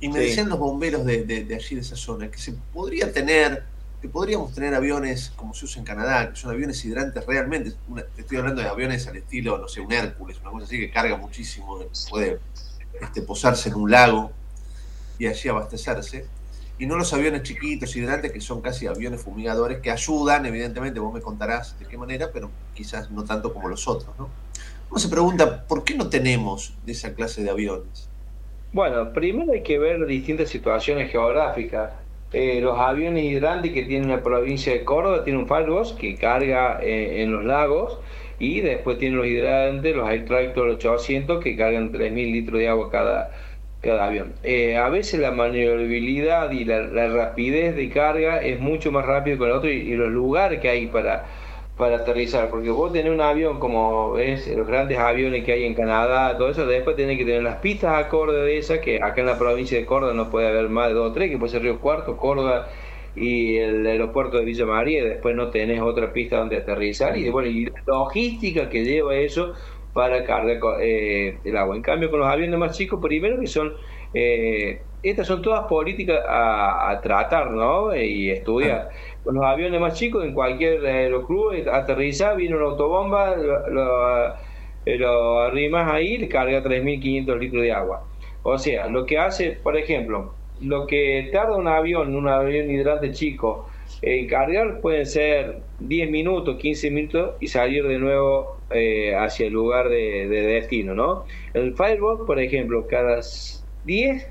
y me Sí. decían los bomberos de, de- de allí, de esa zona, que se podría tener, que podríamos tener aviones como se usa en Canadá, que son aviones hidrantes realmente. Una- estoy hablando de aviones al estilo, no sé, un Hércules, una cosa así que carga muchísimo, puede este, posarse en un lago y allí abastecerse. Y no los aviones chiquitos, hidrantes, que son casi aviones fumigadores, que ayudan, evidentemente, vos me contarás de qué manera, pero quizás no tanto como los otros, ¿no? Uno se pregunta, ¿por qué no tenemos de esa clase de aviones? Bueno, primero hay que ver distintas situaciones geográficas. Eh, los aviones hidrantes que tiene la provincia de Córdoba tienen un Firebus que carga eh, en los lagos y después tienen los hidrantes, los Air Tractor 800 que cargan 3.000 litros de agua cada, cada avión. Eh, a veces la maniobrabilidad y la, la rapidez de carga es mucho más rápido que el otro y, y los lugares que hay para, para aterrizar, porque vos tenés un avión como ves, los grandes aviones que hay en Canadá, todo eso, después tenés que tener las pistas acorde de esas, que acá en la provincia de Córdoba no puede haber más de dos o tres, que puede ser Río Cuarto, Córdoba y el aeropuerto de Villa María, y después no tenés otra pista donde aterrizar, y bueno, y la logística que lleva eso para cargar eh, el agua. En cambio, con los aviones más chicos, primero que son, eh, estas son todas políticas a, a tratar, ¿no? Y estudiar. Con los aviones más chicos, en cualquier aeroclub, eh, aterriza, viene una autobomba, lo, lo, eh, lo arrimas ahí y le carga 3.500 litros de agua. O sea, lo que hace, por ejemplo, lo que tarda un avión, un avión hidrante chico, en cargar pueden ser 10 minutos, 15 minutos y salir de nuevo eh, hacia el lugar de, de destino, ¿no? El Fireball, por ejemplo, cada 10,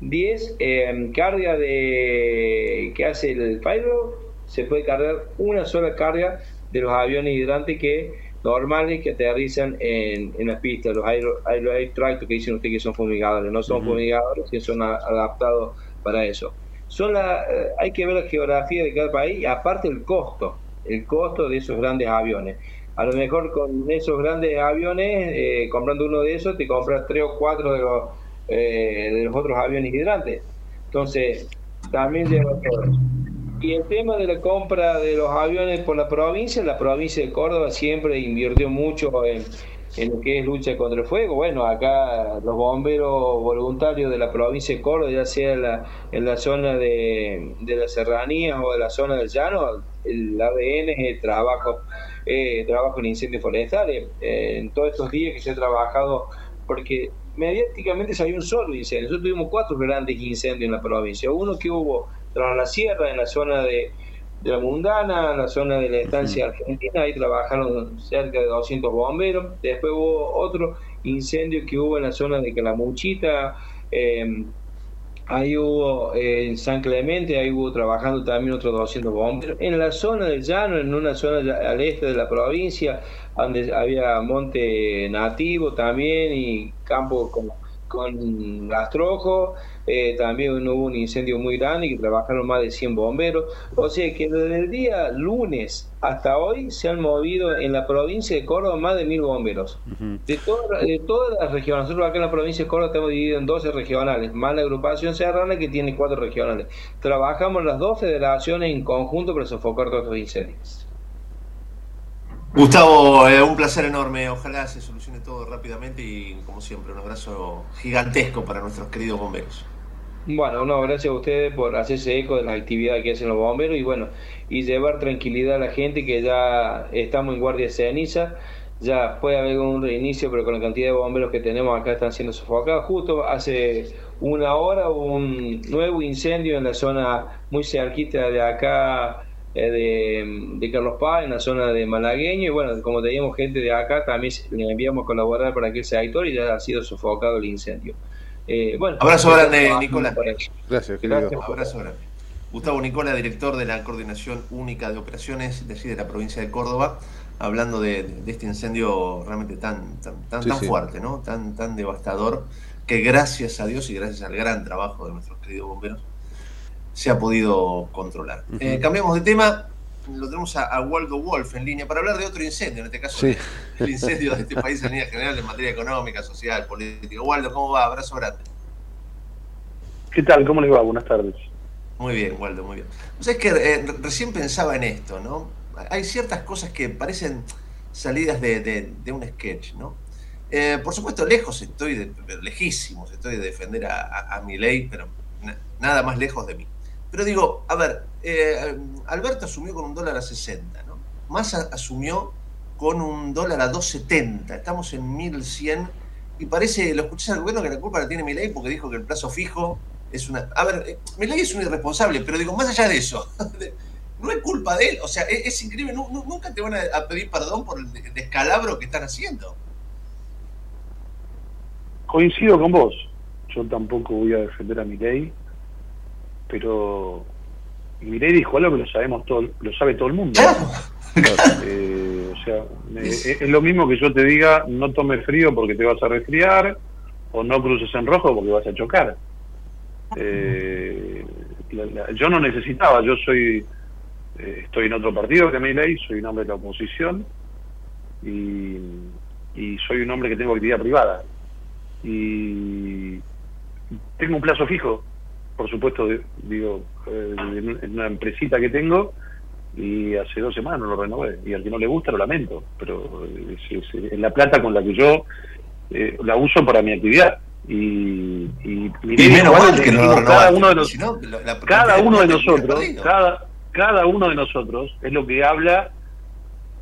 10 eh, carga de que hace el Fireball, se puede cargar una sola carga de los aviones hidrantes que normales que aterrizan en, en las pistas, los air tractor que dicen ustedes que son fumigadores, no son Ujú. fumigadores, que son a- adaptados para eso. Son la, eh, hay que ver la geografía de cada país y aparte el costo, el costo de esos grandes aviones. A lo mejor con esos grandes aviones, eh, comprando uno de esos, te compras tres o cuatro de los, eh, de los otros aviones hidrantes. Entonces, también lleva todo. Y el tema de la compra de los aviones por la provincia, la provincia de Córdoba siempre invirtió mucho en, en lo que es lucha contra el fuego. Bueno, acá los bomberos voluntarios de la provincia de Córdoba, ya sea en la, en la zona de, de las serranías o de la zona del llano, el ABN es el trabajo, eh, trabajo en incendios forestales. Eh, en todos estos días que se ha trabajado, porque mediáticamente salió un solo incendio. Nosotros tuvimos cuatro grandes incendios en la provincia. Uno que hubo tras la sierra, en la zona de, de la Mundana, en la zona de la estancia argentina, ahí trabajaron cerca de 200 bomberos. Después hubo otro incendio que hubo en la zona de Calamuchita, eh, ahí hubo eh, en San Clemente, ahí hubo trabajando también otros 200 bomberos. En la zona del llano, en una zona al este de la provincia, donde había monte nativo también y campo con, con rastrojo, eh, también hubo un incendio muy grande que trabajaron más de 100 bomberos. O sea que desde el día lunes hasta hoy se han movido en la provincia de Córdoba más de mil bomberos. De, toda- de todas las regiones, nosotros acá en la provincia de Córdoba estamos divididos en 12 regionales, más la agrupación serrana que tiene cuatro regionales. Trabajamos las dos federaciones en conjunto para sofocar todos estos incendios. Gustavo, eh, un placer enorme. Ojalá se solucione todo rápidamente y, como siempre, un abrazo gigantesco para nuestros queridos bomberos. Bueno, no, gracias a ustedes por hacerse eco de las actividades que hacen los bomberos y bueno, y llevar tranquilidad a la gente que ya estamos en guardia ceniza, ya puede haber un reinicio, pero con la cantidad de bomberos que tenemos acá están siendo sofocados. Justo hace una hora hubo un nuevo incendio en la zona muy cerquita de acá de, de Carlos Paz, en la zona de Malagueño, y bueno, como teníamos gente de acá, también le enviamos a colaborar para aquel sector y ya ha sido sofocado el incendio. Eh, bueno, Abrazo grande, Nicolás. Gracias, querido. Gracias. Abrazo grande. Gustavo Nicola, director de la Coordinación Única de Operaciones de, allí de la provincia de Córdoba, hablando de, de este incendio realmente tan, tan, tan, Sí, tan sí. fuerte, ¿no? tan, tan devastador, que gracias a Dios y gracias al gran trabajo de nuestros queridos bomberos se ha podido controlar. Eh, cambiamos de tema. lo tenemos a, a Waldo Wolf en línea para hablar de otro incendio, en este caso Sí. el incendio de este país en línea general en materia económica, social, política. Waldo, ¿cómo va? Abrazo grande. ¿Qué tal? ¿Cómo les va? Buenas tardes. Muy bien, Waldo, muy bien. O sea, es que eh, re- recién pensaba en esto, ¿no? Hay ciertas cosas que parecen salidas de, de- de un sketch, ¿no? Eh, por supuesto, lejos estoy, de, lejísimos estoy de defender a, a, a Milei, pero na- nada más lejos de mí. Pero digo, a ver, eh, Alberto asumió con un dólar a 60, ¿no? Massa asumió con un dólar a 2.70, estamos en 1.100 y parece, lo escuché al gobierno que la culpa la tiene Milei porque dijo que el plazo fijo es una... A ver, eh, Milei es un irresponsable, pero digo, más allá de eso, no es culpa de él, o sea, es, increíble, nu- nu- nunca te van a, pedir perdón por el de- descalabro que están haciendo. Coincido con vos. Yo tampoco voy a defender a Milei, pero Milei dijo algo que lo sabemos todo, lo sabe todo el mundo. Eh, o sea, eh, es, lo mismo que yo te diga no tomes frío porque te vas a resfriar o no cruces en rojo porque vas a chocar. Eh, la- la- yo no necesitaba, yo soy eh, estoy en otro partido que Milei, soy un hombre de la oposición y, y soy un hombre que tengo actividad privada y tengo un plazo fijo, por supuesto, de- digo, eh, en una empresita que tengo y hace dos semanas no lo renové y al que no le gusta lo lamento, pero es, es- es la plata con la que yo eh, la uso para mi actividad y, y, Y menos mal que no lo cada uno de los, la- la cada uno de nosotros cada cada uno de nosotros es lo que habla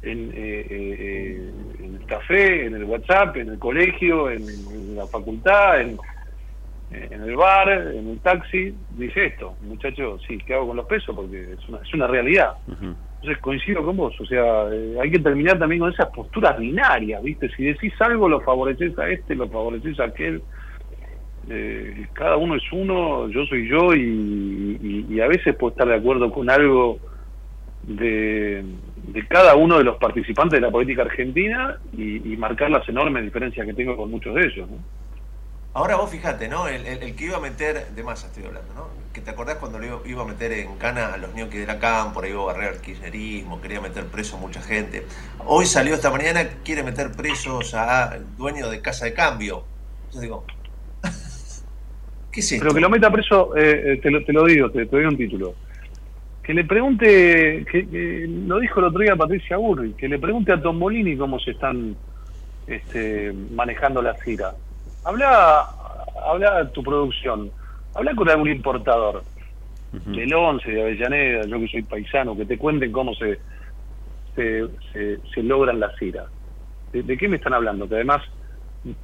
en, eh, eh, en el café, en el WhatsApp, en el colegio, en, en la facultad, en, en el bar, en el taxi, dice esto, muchacho, sí, ¿qué hago con los pesos? Porque es una, es una realidad. Entonces coincido con vos, o sea, eh, hay que terminar también con esas posturas binarias, ¿viste? Si decís algo, lo favoreces a este, lo favoreces a aquel. Eh, cada uno es uno, yo soy yo, y, y- y a veces puedo estar de acuerdo con algo de, de cada uno de los participantes de la política argentina y, y marcar las enormes diferencias que tengo con muchos de ellos. ¿no? Ahora vos fijate, ¿no? El, el- el que iba a meter, de más estoy hablando, ¿no? Que te acordás cuando lo iba, a meter en cana a los ñoquis de la cámpora, iba a barrer al kirchnerismo, quería meter preso a mucha gente. Hoy salió esta mañana, quiere meter presos a dueño de casa de cambio. Yo digo, ¿qué es esto? Pero que lo meta preso, eh, eh, te, lo, te lo digo, te, te doy un título. Que le pregunte, que, que lo dijo el otro día Patricia Burri, que le pregunte a Tombolini cómo se están este, manejando la gira. Habla, habla de tu producción, habla con algún importador del Once, de Avellaneda, yo que soy paisano, que te cuenten cómo se, se, se, se logran las giras. ¿De, de qué me están hablando? Que además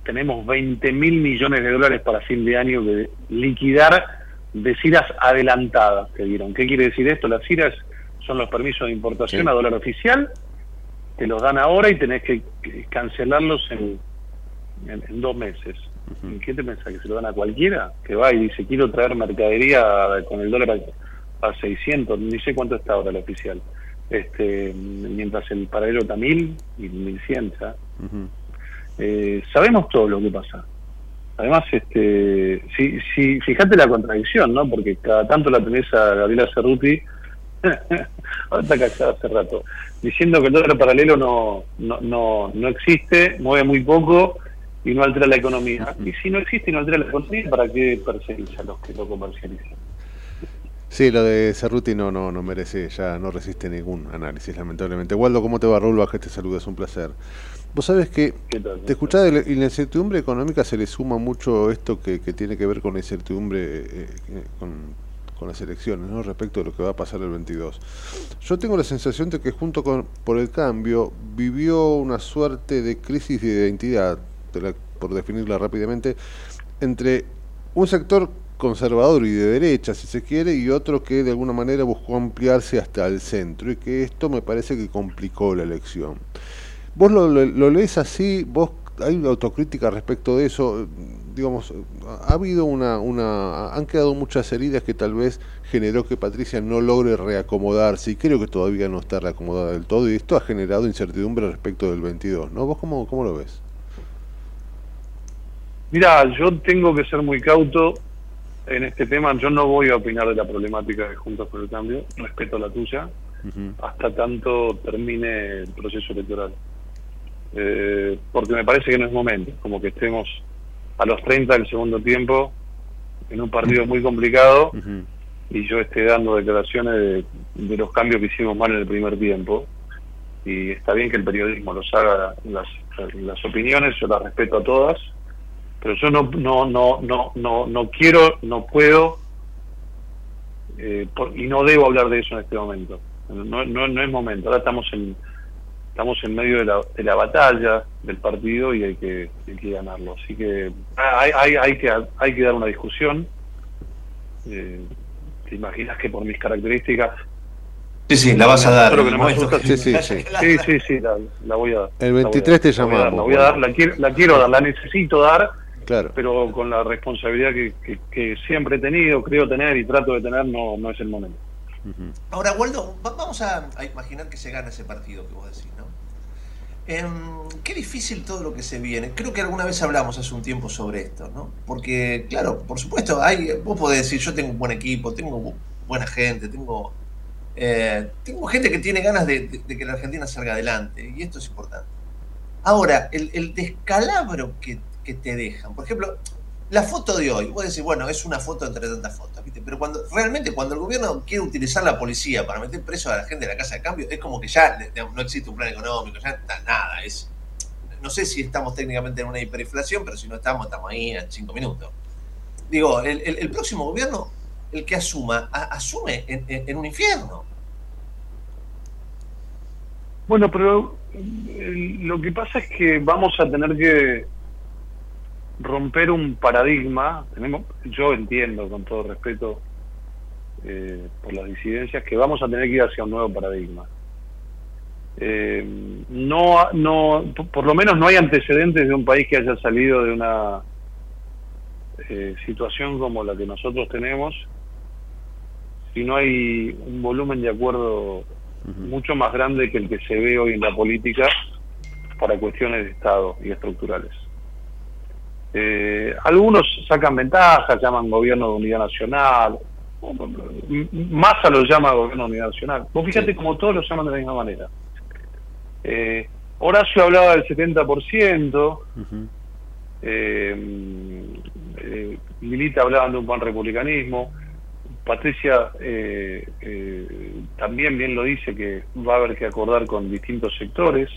tenemos 20 mil millones de dólares para fin de año de liquidar de ciras adelantadas que dieron. ¿Qué quiere decir esto? Las ciras son los permisos de importación Sí. a dólar oficial, te los dan ahora y tenés que, que cancelarlos en, en, en dos meses. ¿Y ¿Qué te pensás? ¿Que se lo dan a cualquiera? Que va y dice, quiero traer mercadería con el dólar a, a 600, ni sé cuánto está ahora el oficial. Este, mientras el paralelo está 1000 y 1100 ¿sabes? Eh, sabemos todo lo que pasa. Además, este, si, si, fíjate la contradicción, ¿no? Porque cada tanto la tenés a Gabriela Cerruti, ahora está callada hace rato, diciendo que el dólar paralelo no, no, no, no existe, mueve muy poco y no altera la economía. Y si no existe y no altera la economía, ¿para qué perseguís a los que lo comercializan? Sí, lo de Cerruti no, no, no merece, ya no resiste ningún análisis, lamentablemente. Waldo, ¿cómo te va? Raúl Bajes te saluda, es un placer. Vos sabés que te escuchás de la, y la incertidumbre económica se le suma mucho esto que, que tiene que ver con la incertidumbre eh, eh, con, con las elecciones, ¿no? respecto de lo que va a pasar el 22. Yo tengo la sensación de que junto con por el cambio vivió una suerte de crisis de identidad, por definirla rápidamente, entre un sector conservador y de derecha, si se quiere, y otro que de alguna manera buscó ampliarse hasta el centro, y que esto me parece que complicó la elección. ¿Vos lo, lees así? ¿Vos hay una autocrítica respecto de eso? Digamos, ha habido una, una, han quedado muchas heridas que tal vez generó que Patricia no logre reacomodarse, y creo que todavía no está reacomodada del todo, y esto ha generado incertidumbre respecto del 22, ¿no? ¿Vos cómo, cómo lo ves? Mira, yo tengo que ser muy cauto en este tema. Yo no voy a opinar de la problemática de Juntos por el Cambio, respeto la tuya. hasta tanto termine el proceso electoral. Eh, porque me parece que no es momento, como que estemos a los 30 del segundo tiempo en un partido muy complicado y yo esté dando declaraciones de, de los cambios que hicimos mal en el primer tiempo. Y está bien que el periodismo los haga, las, las opiniones, yo las respeto a todas, pero yo no no no no no no quiero no puedo eh, por- y no debo hablar de eso en este momento no, no, no es momento ahora estamos en estamos en medio de la, de la batalla del partido y hay que, hay que ganarlo así que hay, hay, hay que hay que dar una discusión Eh, te imaginas que por mis características Sí, sí, la vas a dar. Solo que no me Muestro asusta- que- Sí, sí, sí. sí, sí, sí, la, la voy a dar. El La voy a 23 te llamamos, La voy a dar, bueno. la quiero, la quiero dar, la necesito dar, Claro. pero con la responsabilidad que, que, que siempre he tenido, creo tener y trato de tener, no, no es el momento. Ahora, Waldo, va- vamos a, a imaginar que se gana ese partido que vos decís, ¿no? Em, qué difícil todo lo que se viene. Creo que alguna vez hablamos hace un tiempo sobre esto, ¿no? Porque, claro, por supuesto, hay, vos podés decir, yo tengo un buen equipo, tengo bu- buena gente, tengo, eh, tengo gente que tiene ganas de, de- de que la Argentina salga adelante, y esto es importante. Ahora, el, el descalabro que, que te dejan, por ejemplo, la foto de hoy, vos decís, bueno, es una foto entre tantas fotos, ¿viste? Pero cuando realmente cuando el gobierno quiere utilizar la policía para meter preso a la gente de la casa de cambio, es como que ya no existe un plan económico, ya está nada, es no sé si estamos técnicamente en una hiperinflación, pero si no estamos, estamos ahí en cinco minutos. Digo, el, próximo gobierno, el que asuma, asume en un infierno. Bueno, pero eh, lo que pasa es que vamos a tener que romper un paradigma. Tenemos, yo entiendo, con todo respeto eh, por las disidencias, que vamos a tener que ir hacia un nuevo paradigma. Eh, no, no, por- lo menos no hay antecedentes de un país que haya salido de una eh, situación como la que nosotros tenemos si no hay un volumen de acuerdo mucho más grande que el que se ve hoy en la política para cuestiones de Estado y estructurales. Eh, algunos sacan ventajas, llaman gobierno de unidad nacional, Massa lo llama gobierno de unidad nacional. Vos fíjate como todos lo llaman de la misma manera. Eh, Horacio hablaba del 70%, eh, eh, Milita hablaban de un pan republicanismo, Patricia eh, también bien lo dice que va a haber que acordar con distintos sectores.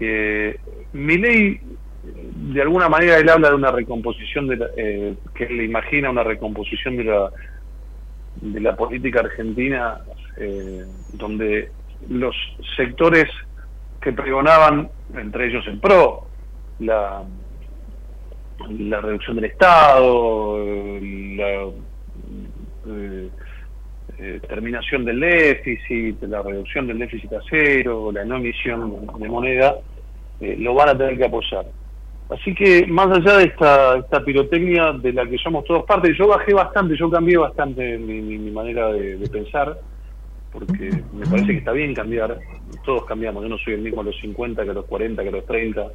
Eh, Milei, de alguna manera, él habla de una recomposición, de la- eh, que él imagina una recomposición de la, de la política argentina, eh, donde los sectores que pregonaban, entre ellos el PRO, la, reducción del Estado, la eh, eh, terminación del déficit, la reducción del déficit a cero, la no emisión de moneda, eh, lo van a tener que apoyar. Así que más allá de esta, esta pirotecnia de la que somos todos parte, yo bajé bastante, yo cambié bastante mi, mi- manera de, pensar, porque me parece que está bien cambiar, todos cambiamos, yo no soy el mismo a los 50 que a los 40, que a los 30,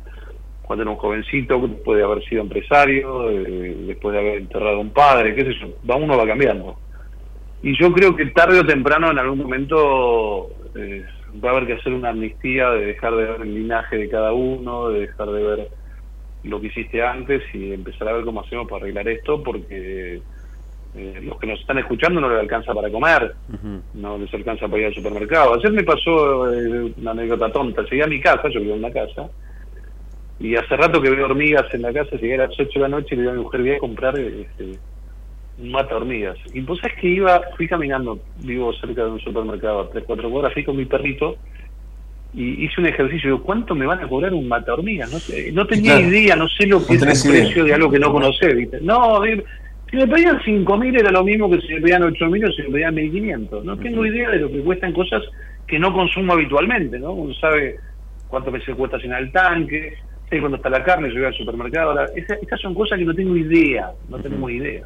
cuando era un jovencito, después de haber sido empresario, eh, después de haber enterrado un padre, qué sé yo, va uno va cambiando. Y yo creo que tarde o temprano, en algún momento, eh, va a haber que hacer una amnistía de dejar de ver el linaje de cada uno, de dejar de ver lo que hiciste antes y empezar a ver cómo hacemos para arreglar esto, porque eh, los que nos están escuchando no les alcanza para comer, no les alcanza para ir al supermercado. Ayer me pasó eh, una anécdota tonta, llegué a mi casa, yo vivo en una casa, y hace rato que veo hormigas en la casa, llegué a las 8 de la noche y le digo a mi mujer, voy a comprar este, un mata hormigas. Y pues es que iba, fui caminando, vivo cerca de un supermercado a 3, 4 cuadras, fui con mi perrito y hice un ejercicio, digo, ¿cuánto me van a cobrar un mata hormigas? No, sé, no tenía Claro. idea, no sé lo que No es el idea. precio de algo que no conocé, ¿viste? No, si me pedían 5.000 era lo mismo que si me pedían 8.000 o si me pedían 1.500. No tengo idea de lo que cuestan cosas que no consumo habitualmente, ¿no? Uno sabe cuánto me cuesta llenar el tanque, sé cuándo está la carne, yo voy al supermercado. Ahora, esa- estas son cosas que no tengo idea, no tenemos idea.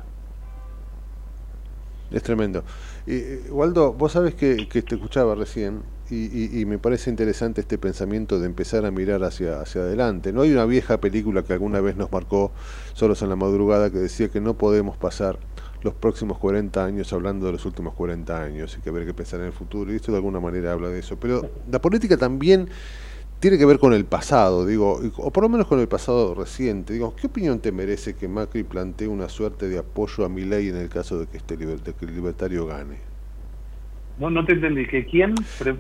Es tremendo. Eh, eh, Waldo, vos sabes que, que te escuchaba recién y, y- y me parece interesante este pensamiento de empezar a mirar hacia, hacia adelante. No hay una vieja película que alguna vez nos marcó, Solos en la Madrugada, que decía que no podemos pasar los próximos 40 años hablando de los últimos 40 años y que haber que pensar en el futuro, y esto de alguna manera habla de eso. Pero la política también tiene que ver con el pasado, digo, o por lo menos con el pasado reciente. Digo, ¿qué opinión te merece que Macri plantee una suerte de apoyo a mi ley en el caso de que, este de que el libertario gane? No, no te entendí. ¿Que quién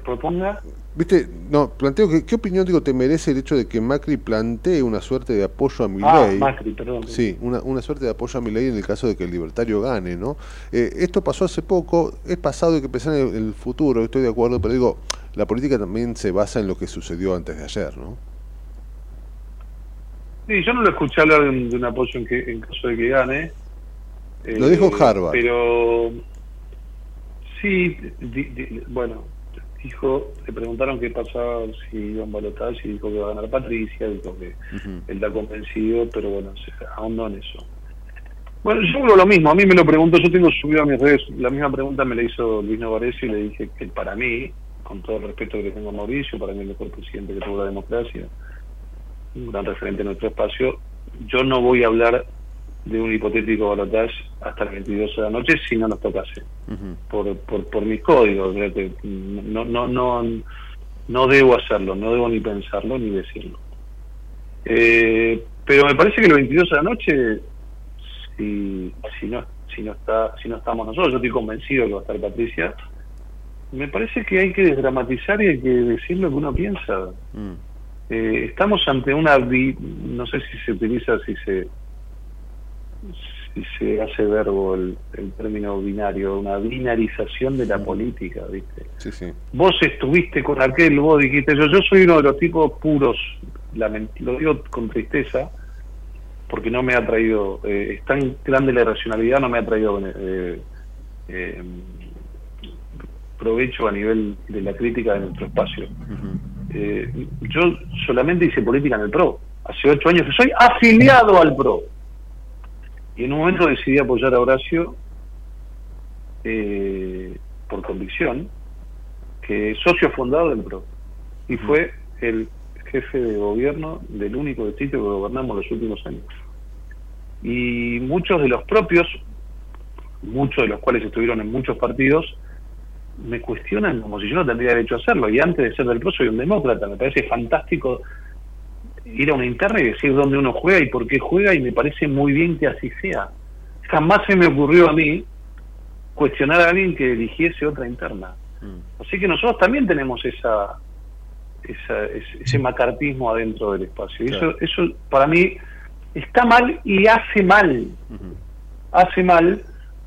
proponga? Viste, no, planteo que, ¿qué opinión digo te merece el hecho de que Macri plantee una suerte de apoyo a mi ah, ley? Macri, perdón. Sí, una, una suerte de apoyo a mi ley en el caso de que el libertario gane, ¿no? Eh, esto pasó hace poco, es pasado y que pensar en el, futuro, estoy de acuerdo, pero digo, la política también se basa en lo que sucedió antes de ayer, ¿no? Sí, yo no lo escuché hablar de un, apoyo en, que, en caso de que gane. Lo dijo eh, Harvard. Pero Sí, bueno, dijo, le preguntaron qué pasaba si iba en balotaje y dijo que iba a ganar Patricia, dijo que él está convencido, pero bueno, se ahondó en eso. Bueno, yo creo lo mismo, a mí me lo pregunto, yo tengo subido a mis redes, la misma pregunta me la hizo Luis Novarecio y le dije que para mí, con todo el respeto que le tengo a Mauricio, para mí el mejor presidente que tuvo la democracia, un gran referente en nuestro espacio, yo no voy a hablar de un hipotético balotaje hasta las 22 de la noche si no nos tocase. Por, por, por mis códigos no, no no no debo hacerlo no debo ni pensarlo ni decirlo. Eh, pero me parece que los 22 de la noche si, si no si no está si no estamos nosotros yo estoy convencido que va a estar Patricia me parece que hay que desdramatizar y hay que decir lo que uno piensa. Eh, estamos ante una no sé si se utiliza si se si se hace verbo el, término binario, una binarización de la política, ¿viste? Vos estuviste con aquel, vos dijiste, yo, yo soy uno de los tipos puros, lo digo con tristeza, porque no me ha traído, eh, es tan grande la racionalidad, no me ha traído eh, eh, provecho a nivel de la crítica de nuestro espacio. yo solamente hice política en el PRO, hace ocho años que soy afiliado al PRO y en un momento decidí apoyar a Horacio eh, por convicción, que es socio fundador del PRO, y fue el jefe de gobierno del único distrito que gobernamos los últimos años. Y muchos de los propios, muchos de los cuales estuvieron en muchos partidos, me cuestionan como si yo no tendría derecho a hacerlo. Y antes de ser del PRO soy un demócrata. Me parece fantástico ir a una interna y decir dónde uno juega y por qué juega y me parece muy bien que así sea. Jamás se me ocurrió a mí cuestionar a alguien que eligiese otra interna. Mm. Así que nosotros también tenemos esa, ese, macartismo adentro del espacio. Y eso, eso para mí está mal y hace mal. Hace mal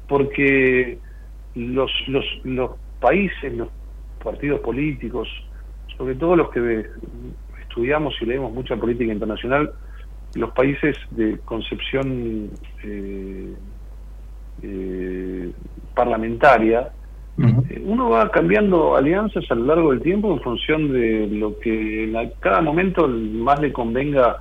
porque los, los, los países, los partidos políticos, sobre todo los que estudiamos y leemos mucha política internacional, los países de concepción eh, eh, parlamentaria, eh, uno va cambiando alianzas a lo largo del tiempo en función de lo que en cada momento más le convenga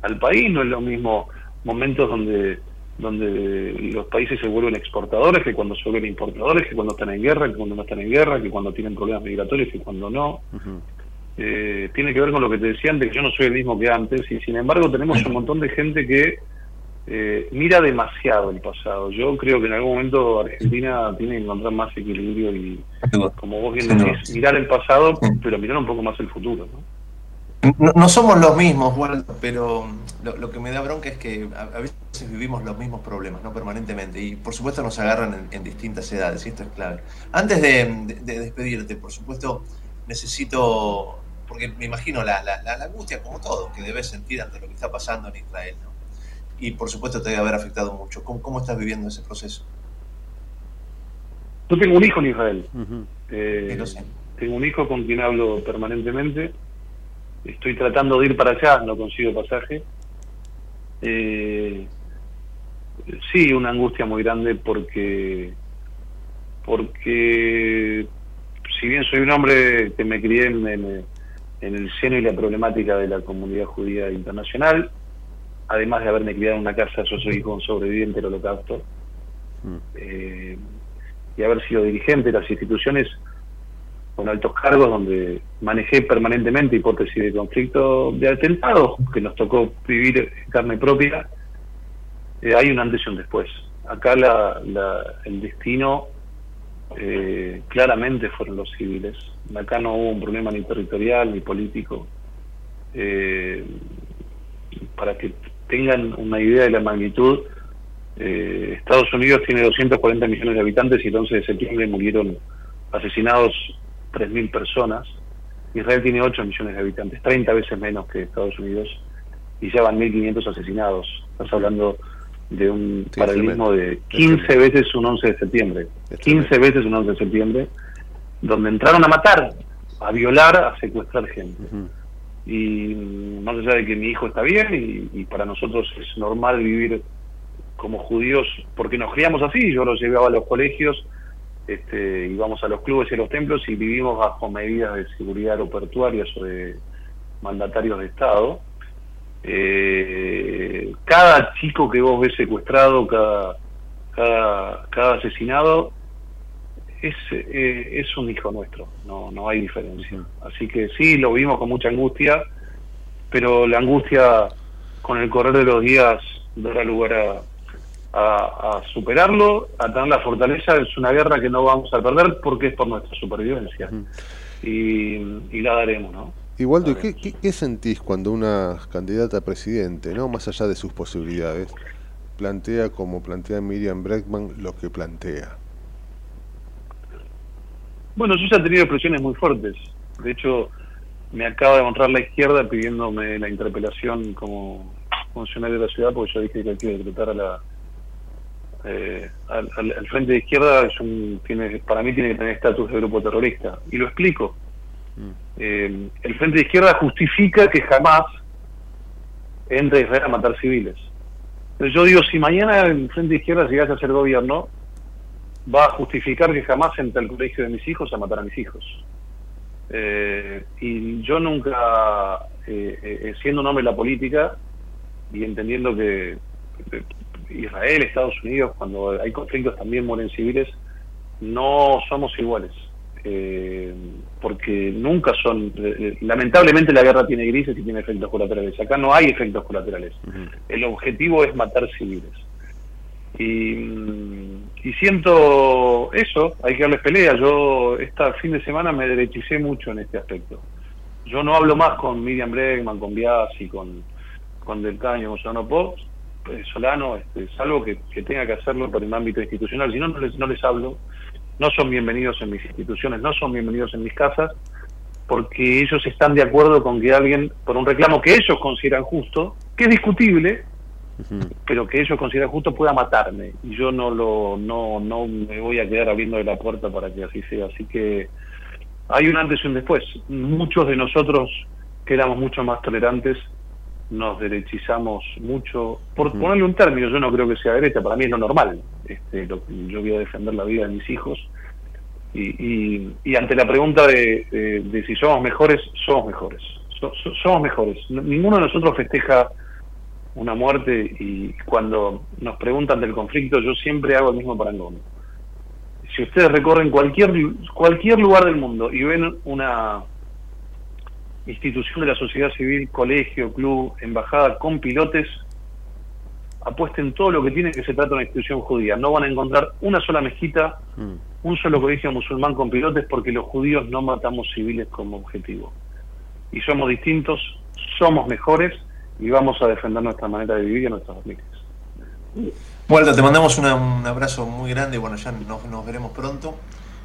al país, no es lo mismo momentos donde donde los países se vuelven exportadores que cuando se vuelven importadores, que cuando están en guerra, que cuando no están en guerra, que cuando tienen problemas migratorios, que cuando no. Eh, tiene que ver con lo que te decía antes, que yo no soy el mismo que antes, y sin embargo tenemos un montón de gente que eh, mira demasiado el pasado. Yo creo que en algún momento Argentina tiene que encontrar más equilibrio y, como vos bien decís, mirar el pasado, pero mirar un poco más el futuro. ¿no? somos los mismos, bueno, pero lo, que me da bronca es que a, veces vivimos los mismos problemas, no permanentemente, y por supuesto nos agarran en, distintas edades, y esto es clave. Antes de despedirte, por supuesto, necesito porque me imagino la, la, angustia, como todo, que debes sentir ante lo que está pasando en Israel. ¿no? Y por supuesto te debe haber afectado mucho. ¿Cómo, cómo estás viviendo ese proceso? Yo tengo un hijo en Israel. Eh, tengo un hijo con quien hablo permanentemente. Estoy tratando de ir para allá, no consigo pasaje. Eh, sí, una angustia muy grande porque porque si bien soy un hombre que me crié en, en el seno y la problemática de la comunidad judía internacional, además de haberme criado en una casa, yo soy hijo de un sobreviviente del holocausto, mm. eh, y haber sido dirigente de las instituciones con altos cargos donde manejé permanentemente hipótesis de conflicto de atentados que nos tocó vivir en carne propia, eh, hay un antes y un después. acá la, la- el destino eh, claramente fueron los civiles. Acá no hubo un problema ni territorial ni político. Eh, para que tengan una idea de la magnitud, eh, Estados Unidos tiene 240 millones de habitantes y el 11 de septiembre murieron asesinados 3.000 personas. Israel tiene 8 millones de habitantes, 30 veces menos que Estados Unidos, y ya van 1.500 asesinados. Estás hablando de un Sí, paralelismo de 15 veces un 11 de septiembre. 15 veces un 11 de septiembre, donde entraron a matar, a violar, a secuestrar gente. Y más allá de que mi hijo está bien, y, y para nosotros es normal vivir como judíos, porque nos criamos así, yo los llevaba a los colegios, este, íbamos a los clubes y a los templos y vivimos bajo medidas de seguridad aeroportuarias o de mandatarios de Estado. Eh, cada chico que vos ves secuestrado, cada, cada, cada asesinado, es, eh, es un hijo nuestro, no, no hay diferencia. Así que sí, lo vimos con mucha angustia, pero la angustia con el correr de los días dará lugar a, a, a superarlo, a tener la fortaleza. Es una guerra que no vamos a perder porque es por nuestra supervivencia. y, y la daremos, ¿no? Igualdo, ¿y qué, qué, qué sentís cuando una candidata a presidente, no más allá de sus posibilidades, plantea como plantea Miriam Bregman lo que plantea? Bueno, yo ya he tenido expresiones muy fuertes. De hecho, me acaba de honrar la izquierda pidiéndome la interpelación como funcionario de la ciudad, porque yo dije que hay que decretar a la, eh, al, al- al frente de izquierda es un, tiene, para mí tiene que tener estatus de grupo terrorista. Y lo explico. Eh, el frente de izquierda justifica que jamás entre Israel a matar civiles. Yo digo, si mañana el frente de izquierda llegase a ser gobierno, va a justificar que jamás entre al colegio de mis hijos a matar a mis hijos. Eh, y yo nunca, eh, eh, siendo un hombre de la política y entendiendo que Israel, Estados Unidos, cuando hay conflictos también mueren civiles, no somos iguales. Eh, porque nunca son, eh, lamentablemente la guerra tiene grises y tiene efectos colaterales. Acá no hay efectos colaterales. El objetivo es matar civiles. Y, mm, y siento eso, hay que darles pelea. Yo esta fin de semana me derechicé mucho en este aspecto. Yo no hablo más con Miriam Bregman, con Biasi, con, con Del Caño, con Solano Post, eh, Solano, este, salvo que, que tenga que hacerlo por el ámbito institucional. Si no, no les, no les hablo. No son bienvenidos en mis instituciones, no son bienvenidos en mis casas, porque ellos están de acuerdo con que alguien, por un reclamo que ellos consideran justo, que es discutible, pero que ellos consideran justo pueda matarme. Y yo no lo no no me voy a quedar abriendo de la puerta para que así sea. Así que hay un antes y un después. Muchos de nosotros que éramos mucho más tolerantes nos derechizamos mucho por ponerle un término yo no creo que sea derecha para mí es lo normal este lo- yo voy a defender la vida de mis hijos y, y, y ante la pregunta de, de- de si somos mejores somos mejores So- so- somos mejores No- ninguno de nosotros festeja una muerte y cuando nos preguntan del conflicto yo siempre hago el mismo parangón. Si ustedes recorren cualquier cualquier lugar del mundo y ven una institución de la sociedad civil, colegio, club, embajada con pilotes, apuesten todo lo que tiene que se trata de una institución judía. No van a encontrar una sola mezquita, un solo colegio musulmán con pilotes porque los judíos no matamos civiles como objetivo. Y somos distintos, somos mejores y vamos a defender nuestra manera de vivir y a nuestras familias. Waldo, te mandamos una- un abrazo muy grande. Bueno, ya nos, nos veremos pronto.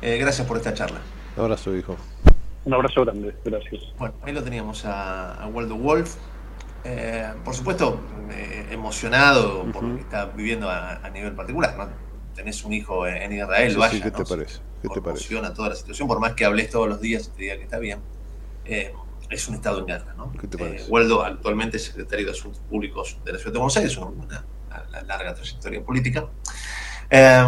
Eh, gracias por esta charla. Un abrazo, hijo. Un abrazo grande, gracias. Bueno, ahí lo teníamos a, a Waldo Wolf. Eh, por supuesto, eh, emocionado por lo que está viviendo a, a nivel particular. ¿no? Tenés un hijo en, en Israel, Sí, vaya. sí, ¿qué ¿no? te parece? ¿Qué te parece? Toda la situación, por más que hables todos los días y te diga que está bien. eh, es un estado en guerra, ¿no? ¿Qué te parece? Waldo actualmente es secretario de Asuntos Públicos de la Ciudad de Buenos Aires, una, una- una larga trayectoria política. Eh,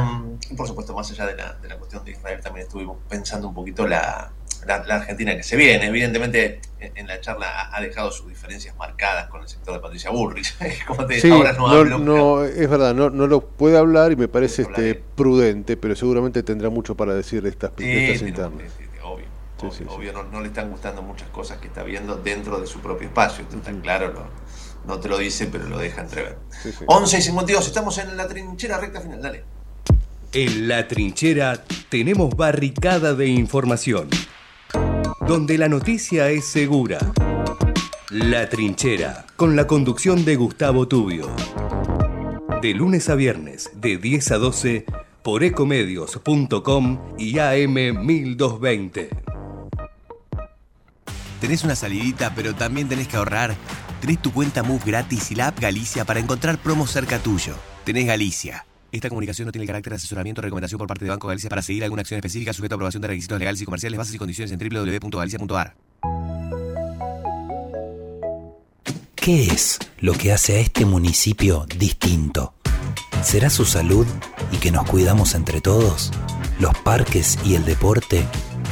y por supuesto, más allá de la, de la cuestión de Israel, también estuvimos pensando un poquito la, la, la Argentina que se viene. Evidentemente, en, en la charla ha, ha dejado sus diferencias marcadas con el sector de Patricia Bullrich. Como te Sí, ahora no, no, hablo. no, es verdad, no, no lo puede hablar y me parece este prudente, pero seguramente tendrá mucho para decir de estas, de Sí, estas internas. obvio. Sí, sí, sí. Obvio, no, no le están gustando muchas cosas que está viendo dentro de su propio espacio. Esto está claro, lo, no te lo dice, pero lo deja entrever. 11 y 52, estamos en la trinchera recta final, dale. En la trinchera tenemos barricada de información, donde la noticia es segura. La trinchera, con la conducción de Gustavo Tubio. De lunes a viernes, de 10 a 12, por ecomedios.com y AM 1220. ¿Tenés una salidita pero también tenés que ahorrar? Tenés tu cuenta Move gratis y la app Galicia para encontrar promos cerca tuyo. Tenés Galicia. Esta comunicación no tiene carácter de asesoramiento o recomendación por parte de Banco Galicia para seguir alguna acción específica sujeta a aprobación de requisitos legales y comerciales, bases y condiciones en www.galicia.ar. ¿Qué es lo que hace a este municipio distinto? ¿Será su salud y que nos cuidamos entre todos? ¿Los parques y el deporte?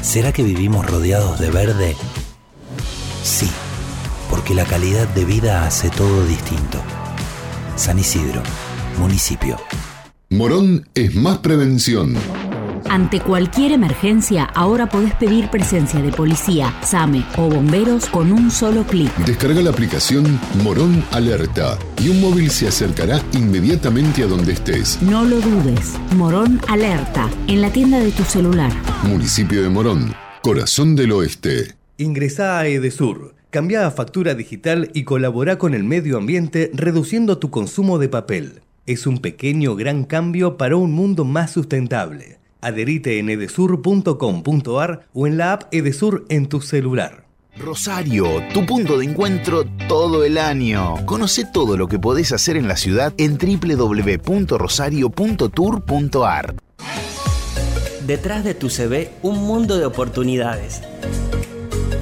¿Será que vivimos rodeados de verde? Sí, porque la calidad de vida hace todo distinto. San Isidro, municipio. Morón es más prevención. Ante cualquier emergencia, ahora podés pedir presencia de policía, SAME o bomberos con un solo clic. Descarga la aplicación Morón Alerta y un móvil se acercará inmediatamente a donde estés. No lo dudes. Morón Alerta, en la tienda de tu celular. Municipio de Morón, corazón del oeste. Ingresá a Edesur, cambia a factura digital y colabora con el medio ambiente reduciendo tu consumo de papel. Es un pequeño gran cambio para un mundo más sustentable. Adherite en edesur.com.ar o en la app Edesur en tu celular. Rosario, tu punto de encuentro todo el año. Conoce todo lo que podés hacer en la ciudad en www.rosario.tour.ar. Detrás de tu CV, un mundo de oportunidades.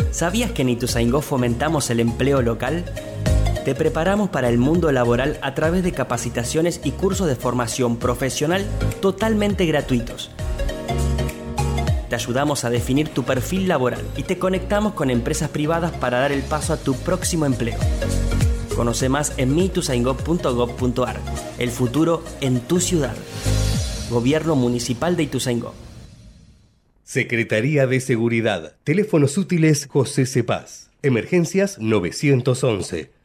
¿Sabías que en Ituzaingó fomentamos el empleo local? Te preparamos para el mundo laboral a través de capacitaciones y cursos de formación profesional totalmente gratuitos. Te ayudamos a definir tu perfil laboral y te conectamos con empresas privadas para dar el paso a tu próximo empleo. Conoce más en mituzaingó.gov.ar. El futuro en tu ciudad. Gobierno Municipal de Ituzaingó. Secretaría de Seguridad. Teléfonos útiles José Cepaz. Emergencias 911.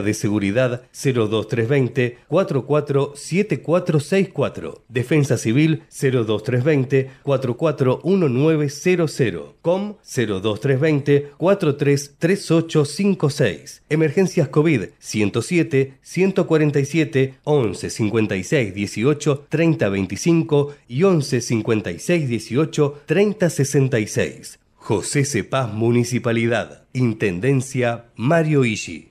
de Seguridad 02320 447464. Defensa Civil 02320 441900. COM 02320 433856. Emergencias COVID 107 147 11 56 18 30 25 y 11 56 18 30 66. José Cepaz Municipalidad. Intendencia Mario Ishi.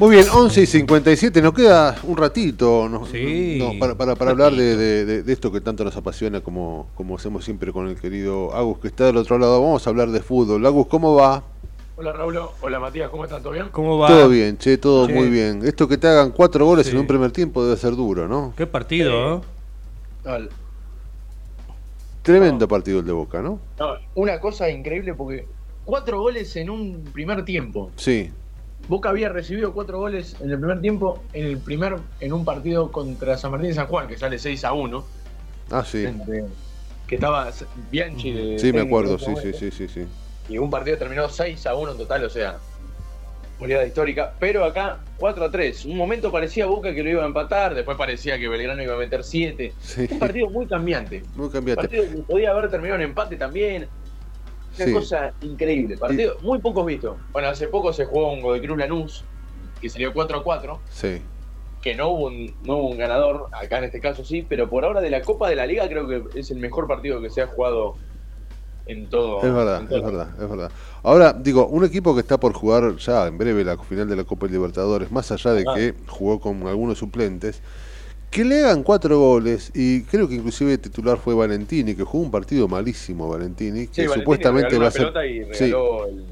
Muy bien, 11 y 57, nos queda un ratito ¿no? Sí. no, para, para- para hablar de, de- de- de esto que tanto nos apasiona como, como hacemos siempre con el querido Agus que está del otro lado. Vamos a hablar de fútbol. Agus, ¿cómo va? Hola Raúl, hola Matías, ¿cómo están? ¿Todo bien? ¿Cómo Todo bien, che, todo Che. muy bien. Esto que te hagan cuatro goles Sí. en un primer tiempo debe ser duro, ¿no? Qué partido, ¿eh? Tremendo partido el de Boca, ¿no? no, una cosa increíble porque cuatro goles en un primer tiempo. Sí, Boca había recibido cuatro goles en el primer tiempo en el primer en un partido contra San Martín de San Juan que sale 6 a 1 ah, sí. entre- que estaba Bianchi de Sí, me acuerdo, sí, sí, sí, sí, sí. y un partido terminó 6 a 1 en total, o sea, goleada histórica, pero acá 4 a 3. Un momento parecía Boca que lo iba a empatar, después parecía que Belgrano iba a meter 7. Sí. Un partido muy cambiante. Muy Un cambiante. partido que podía haber terminado en empate también. Una Sí. cosa increíble. Partido muy pocos vistos. Bueno, hace poco se jugó un Godecruz Lanús, que salió 4 a 4, Sí. que no hubo, un, no hubo un ganador, acá en este caso sí, pero por ahora de la Copa de la Liga creo que es el mejor partido que se ha jugado en todo. Es verdad, todo. es verdad, es verdad. Ahora, digo, un equipo que está por jugar ya en breve la final de la Copa Libertadores, más allá de Ah. que jugó con algunos suplentes, que le hagan cuatro goles, y creo que inclusive el titular fue Valentini, que jugó un partido malísimo Valentini, que Sí, Valentini supuestamente regaló va a ser... y Sí, regaló, el-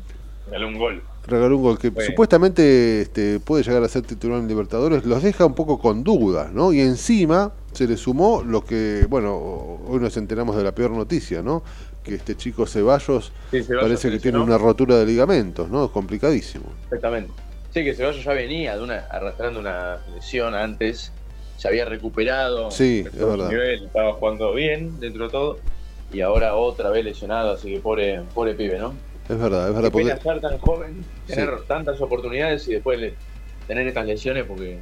regaló un gol. regaló un gol que supuestamente este, puede llegar a ser titular en Libertadores, los deja un poco con dudas, ¿no? Y encima se le sumó lo que, bueno, hoy nos enteramos de la peor noticia, ¿no? Que este chico Ceballos, Sí, Ceballos parece que tiene una rotura de ligamentos, ¿no? Es complicadísimo. Exactamente. Sí, que Ceballos ya venía de una, arrastrando una lesión antes, se había recuperado, Sí, es verdad. nivel, estaba jugando bien dentro de todo, y ahora otra vez lesionado, así que pobre, pobre pibe, ¿no? Es verdad, es verdad. Porque, ser tan joven, Sí. tener tantas oportunidades y después le- tener estas lesiones porque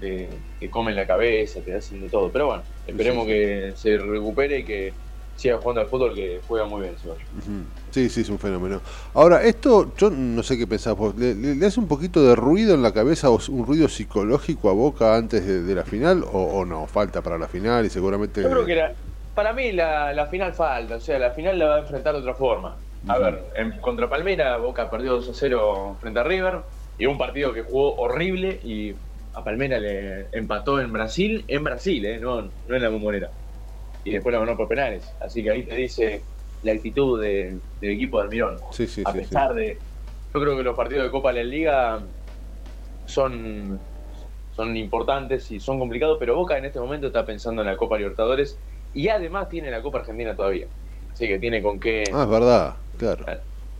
te, te comen la cabeza, te hacen de todo. Pero bueno, esperemos Sí, sí. que se recupere y que siga jugando al fútbol, que juega muy bien. Ujú. Sí, sí, es un fenómeno. Ahora, esto, yo no sé qué pensás vos, ¿le, le- le hace un poquito de ruido en la cabeza o un ruido psicológico a Boca antes de, de la final o, o no? Falta para la final y seguramente... Yo creo que la- para mí la, la final falta, o sea, la final la va a enfrentar de otra forma. A ver, en- contra Palmera, Boca perdió 2 a 0 frente a River, y un partido que jugó horrible y a Palmera le empató en Brasil, en Brasil, ¿eh? no, no en la bombonera. Y después la ganó por penales. Así que ahí te dice la actitud de- del equipo de Almirón. Sí, sí, a sí, pesar de. Yo creo que los partidos de Copa de la Liga son, son importantes y son complicados, pero Boca en este momento está pensando en la Copa Libertadores y además tiene la Copa Argentina todavía. Así que tiene con qué. Ah, es verdad, claro.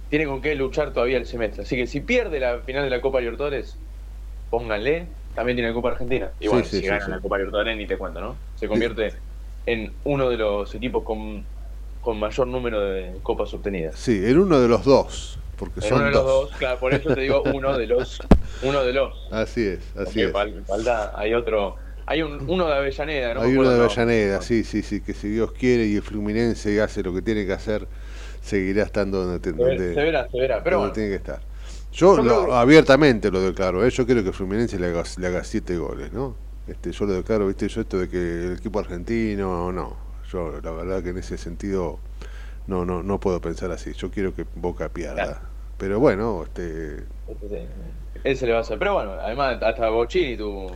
Tiene con qué luchar todavía el semestre. Así que si pierde la final de la Copa Libertadores, pónganle. También tiene Copa Argentina. Y bueno, si gana la Copa Libertadores, ni te cuento, ¿no? Se convierte en uno de los equipos con, con mayor número de copas obtenidas. Sí, en uno de los dos, porque En son uno de los dos. dos, claro, por eso te digo uno de los. Uno de los. Así es, así Porque es. fal- falta, hay otro. Hay un, uno de Avellaneda, ¿no? Hay uno de el Avellaneda, sí, sí, sí, que si Dios quiere y el Fluminense hace lo que tiene que hacer, seguirá estando donde, te- donde- Se verá, se verá. Pero bueno, tiene que estar. Yo, Yo lo- creo- abiertamente lo declaro, ¿eh? yo quiero que Fluminense le haga, le haga siete goles, ¿no? Este, yo lo declaro, viste, yo esto de que el equipo argentino, no, yo la verdad que en ese sentido no, no, no puedo pensar así, yo quiero que Boca pierda. Pero bueno, este, ese le va a hacer. Pero bueno, además, hasta Bochini, tu,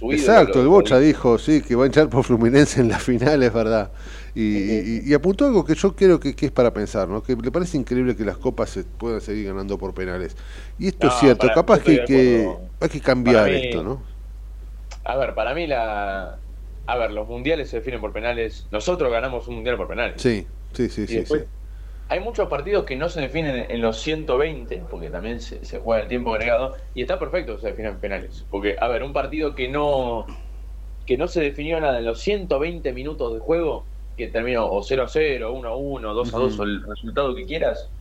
tu Exacto, el Bocha dijo. dijo, sí, que va a hinchar por Fluminense en la final, es verdad. Y, y- y apuntó algo que yo creo que, que es para pensar, ¿no? Que le parece increíble que las copas se puedan seguir ganando por penales. Y esto No, es cierto, para- capaz que, que hay que cambiar mí- esto, ¿no? A ver, para mí la. A ver, los mundiales se definen por penales. Nosotros ganamos un mundial por penales. Sí, sí, sí, Y sí. después, sí. Hay muchos partidos que no se definen en los 120, porque también se, se juega el tiempo agregado, y está perfecto que se definan penales. Porque, a ver, un partido que no que no se definió nada en los 120 minutos de juego, que terminó o 0 a 0, 1 a 1, 2 a 2, Ujú. o el resultado que quieras,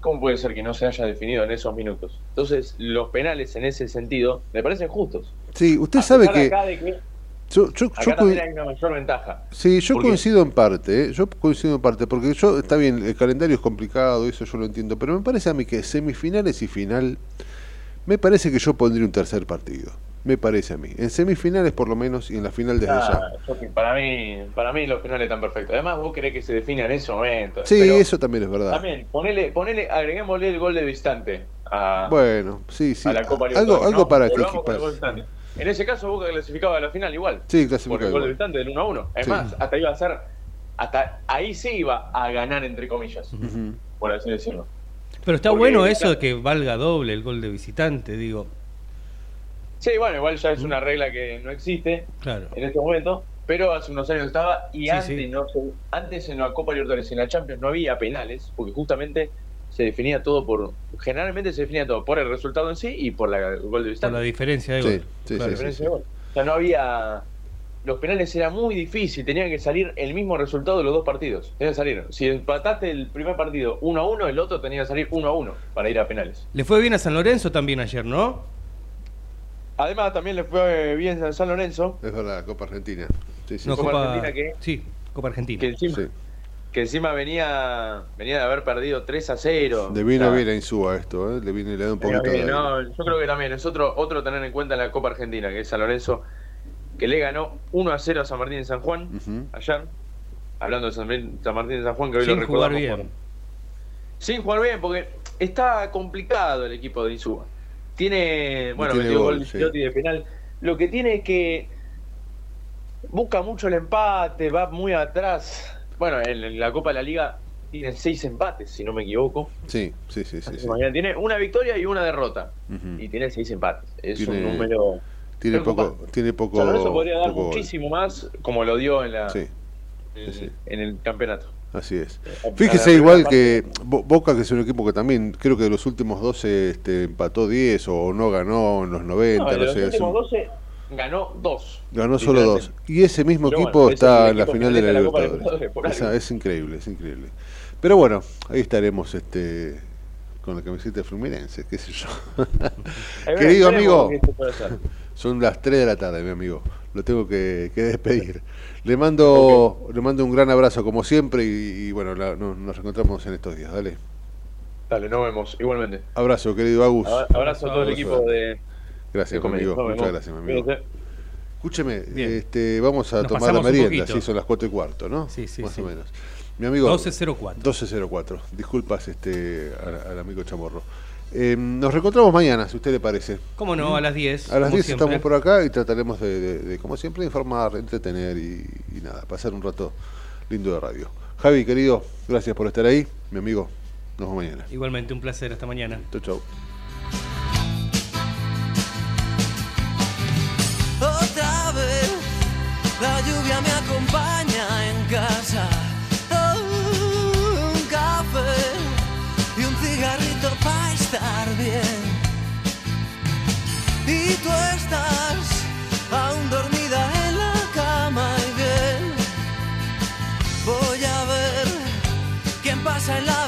¿cómo puede ser que no se haya definido en esos minutos? Entonces, los penales en ese sentido me parecen justos. Sí, usted sabe que... Yo, yo, acá yo también coin- hay una mayor ventaja. Sí, yo coincido en parte, ¿eh? yo coincido en parte, porque yo, está bien, el calendario es complicado, eso yo lo entiendo, pero me parece a mí que semifinales y final, me parece que yo pondría un tercer partido, me parece a mí, en semifinales por lo menos y en la final desde Ah, ya. para mí, para mí los penales están perfectos. Además, vos querés que se defina en ese momento. Sí, pero eso también es verdad. También, ponele, ponele, agreguémosle el gol de visitante a, Bueno, sí, sí. a la Copa Algo, Libertadores. algo ¿no? para que para-. En ese caso, Boca clasificaba a la final igual. Sí, Por clasificaba el gol de igual. visitante del 1 a 1. Es Sí. más, hasta iba a ser. Hasta ahí sí iba a ganar, entre comillas. Por así decirlo. Pero está Porque, bueno eso de que valga doble el gol de visitante, digo. Sí, bueno, igual ya es una regla que no existe Claro. en este momento. Pero hace unos años estaba. Y Sí, antes, sí. No, antes en la Copa Libertadores y en la Champions no había penales. Porque justamente se definía todo por. Generalmente se definía todo por el resultado en sí y por la, el gol de Por visitante. la diferencia de gol. sí, sí, sí, diferencia sí. de gol. O sea, no había. Los penales era muy difícil, tenían que salir el mismo resultado de los dos partidos. Tenía que salir. Si empataste el primer partido 1 a 1, el otro tenía que salir 1 a 1 para ir a penales. Le fue bien a San Lorenzo también ayer, ¿no? Además, también le fue bien a San Lorenzo, Es verdad, Copa Argentina. Sí, sí, No, sí. Copa Copa Argentina que- Sí, Copa Argentina. que encima, Sí. Que encima venía, venía de haber perdido 3 a 0. Le vino O sea, bien a Insúa esto, ¿eh? Le vino y le da un poquito bien, de... no, yo creo que también es otro, otro tener en cuenta en la Copa Argentina, que es San Lorenzo, que le ganó 1 a 0 a San Martín de San Juan ayer. Hablando de San Martín, San Martín de San Juan, que hoy Sin lo jugar recordamos bien. por- sin jugar bien, porque está complicado el equipo de Insúa. Tiene, bueno, tiene metió gol, gol sí. De penal. Lo que tiene es que busca mucho el empate, va muy atrás. Bueno, en, la Copa de la Liga tiene seis empates, si no me equivoco. Sí, sí, sí, sí. Tiene una victoria y una derrota. Y tiene seis empates. Es Tiene- un número. Tiene poco, tiene poco, San Lorenzo podría dar poco gol. muchísimo más, como lo dio en, la, Sí, en, el campeonato. así es. Fíjese igual que Bo- Boca, que es un equipo que también creo que de los últimos 12 este, empató 10 o no ganó en los 90, No, no, de los sé. últimos un- 12 ganó dos. Ganó solo dos. Y ese mismo Pero equipo bueno, está en la final de la la Libertadores. Esa- es increíble, es increíble. Pero bueno, ahí estaremos este con la camiseta de Fluminense, qué sé yo. Querido amigo, son las 3 de la tarde, mi amigo. Lo tengo que, que despedir. Le mando, le mando un gran abrazo como siempre y, y bueno, la- no- nos reencontramos en estos días. Dale. Dale, nos vemos, igualmente. Abrazo, querido Agus. Abra- Abrazo a todo el equipo de. Gracias, mi amigo. Muchas vemos. gracias, mi amigo. Escúcheme, Bien. este, vamos a Nos tomar la merienda, sí, son las 4 y cuarto, ¿no? Sí, sí, Más sí. o menos. Mi amigo. 12.04. 12.04. Disculpas este, al, al amigo Chamorro. Eh, nos reencontramos mañana, si usted le parece. ¿Cómo no? A las 10. A las como 10 siempre. estamos por acá y trataremos de, de- de, como siempre, informar, entretener y, y nada, pasar un rato lindo de radio. Javi, querido, gracias por estar ahí. Mi amigo, nos vemos mañana. Igualmente, un placer. Hasta mañana. Chau, chau. La lluvia me acompaña en casa. Oh, un café y un cigarrito para estar bien. Y tú estás aún dormida en la cama y bien. Voy a ver quién pasa en la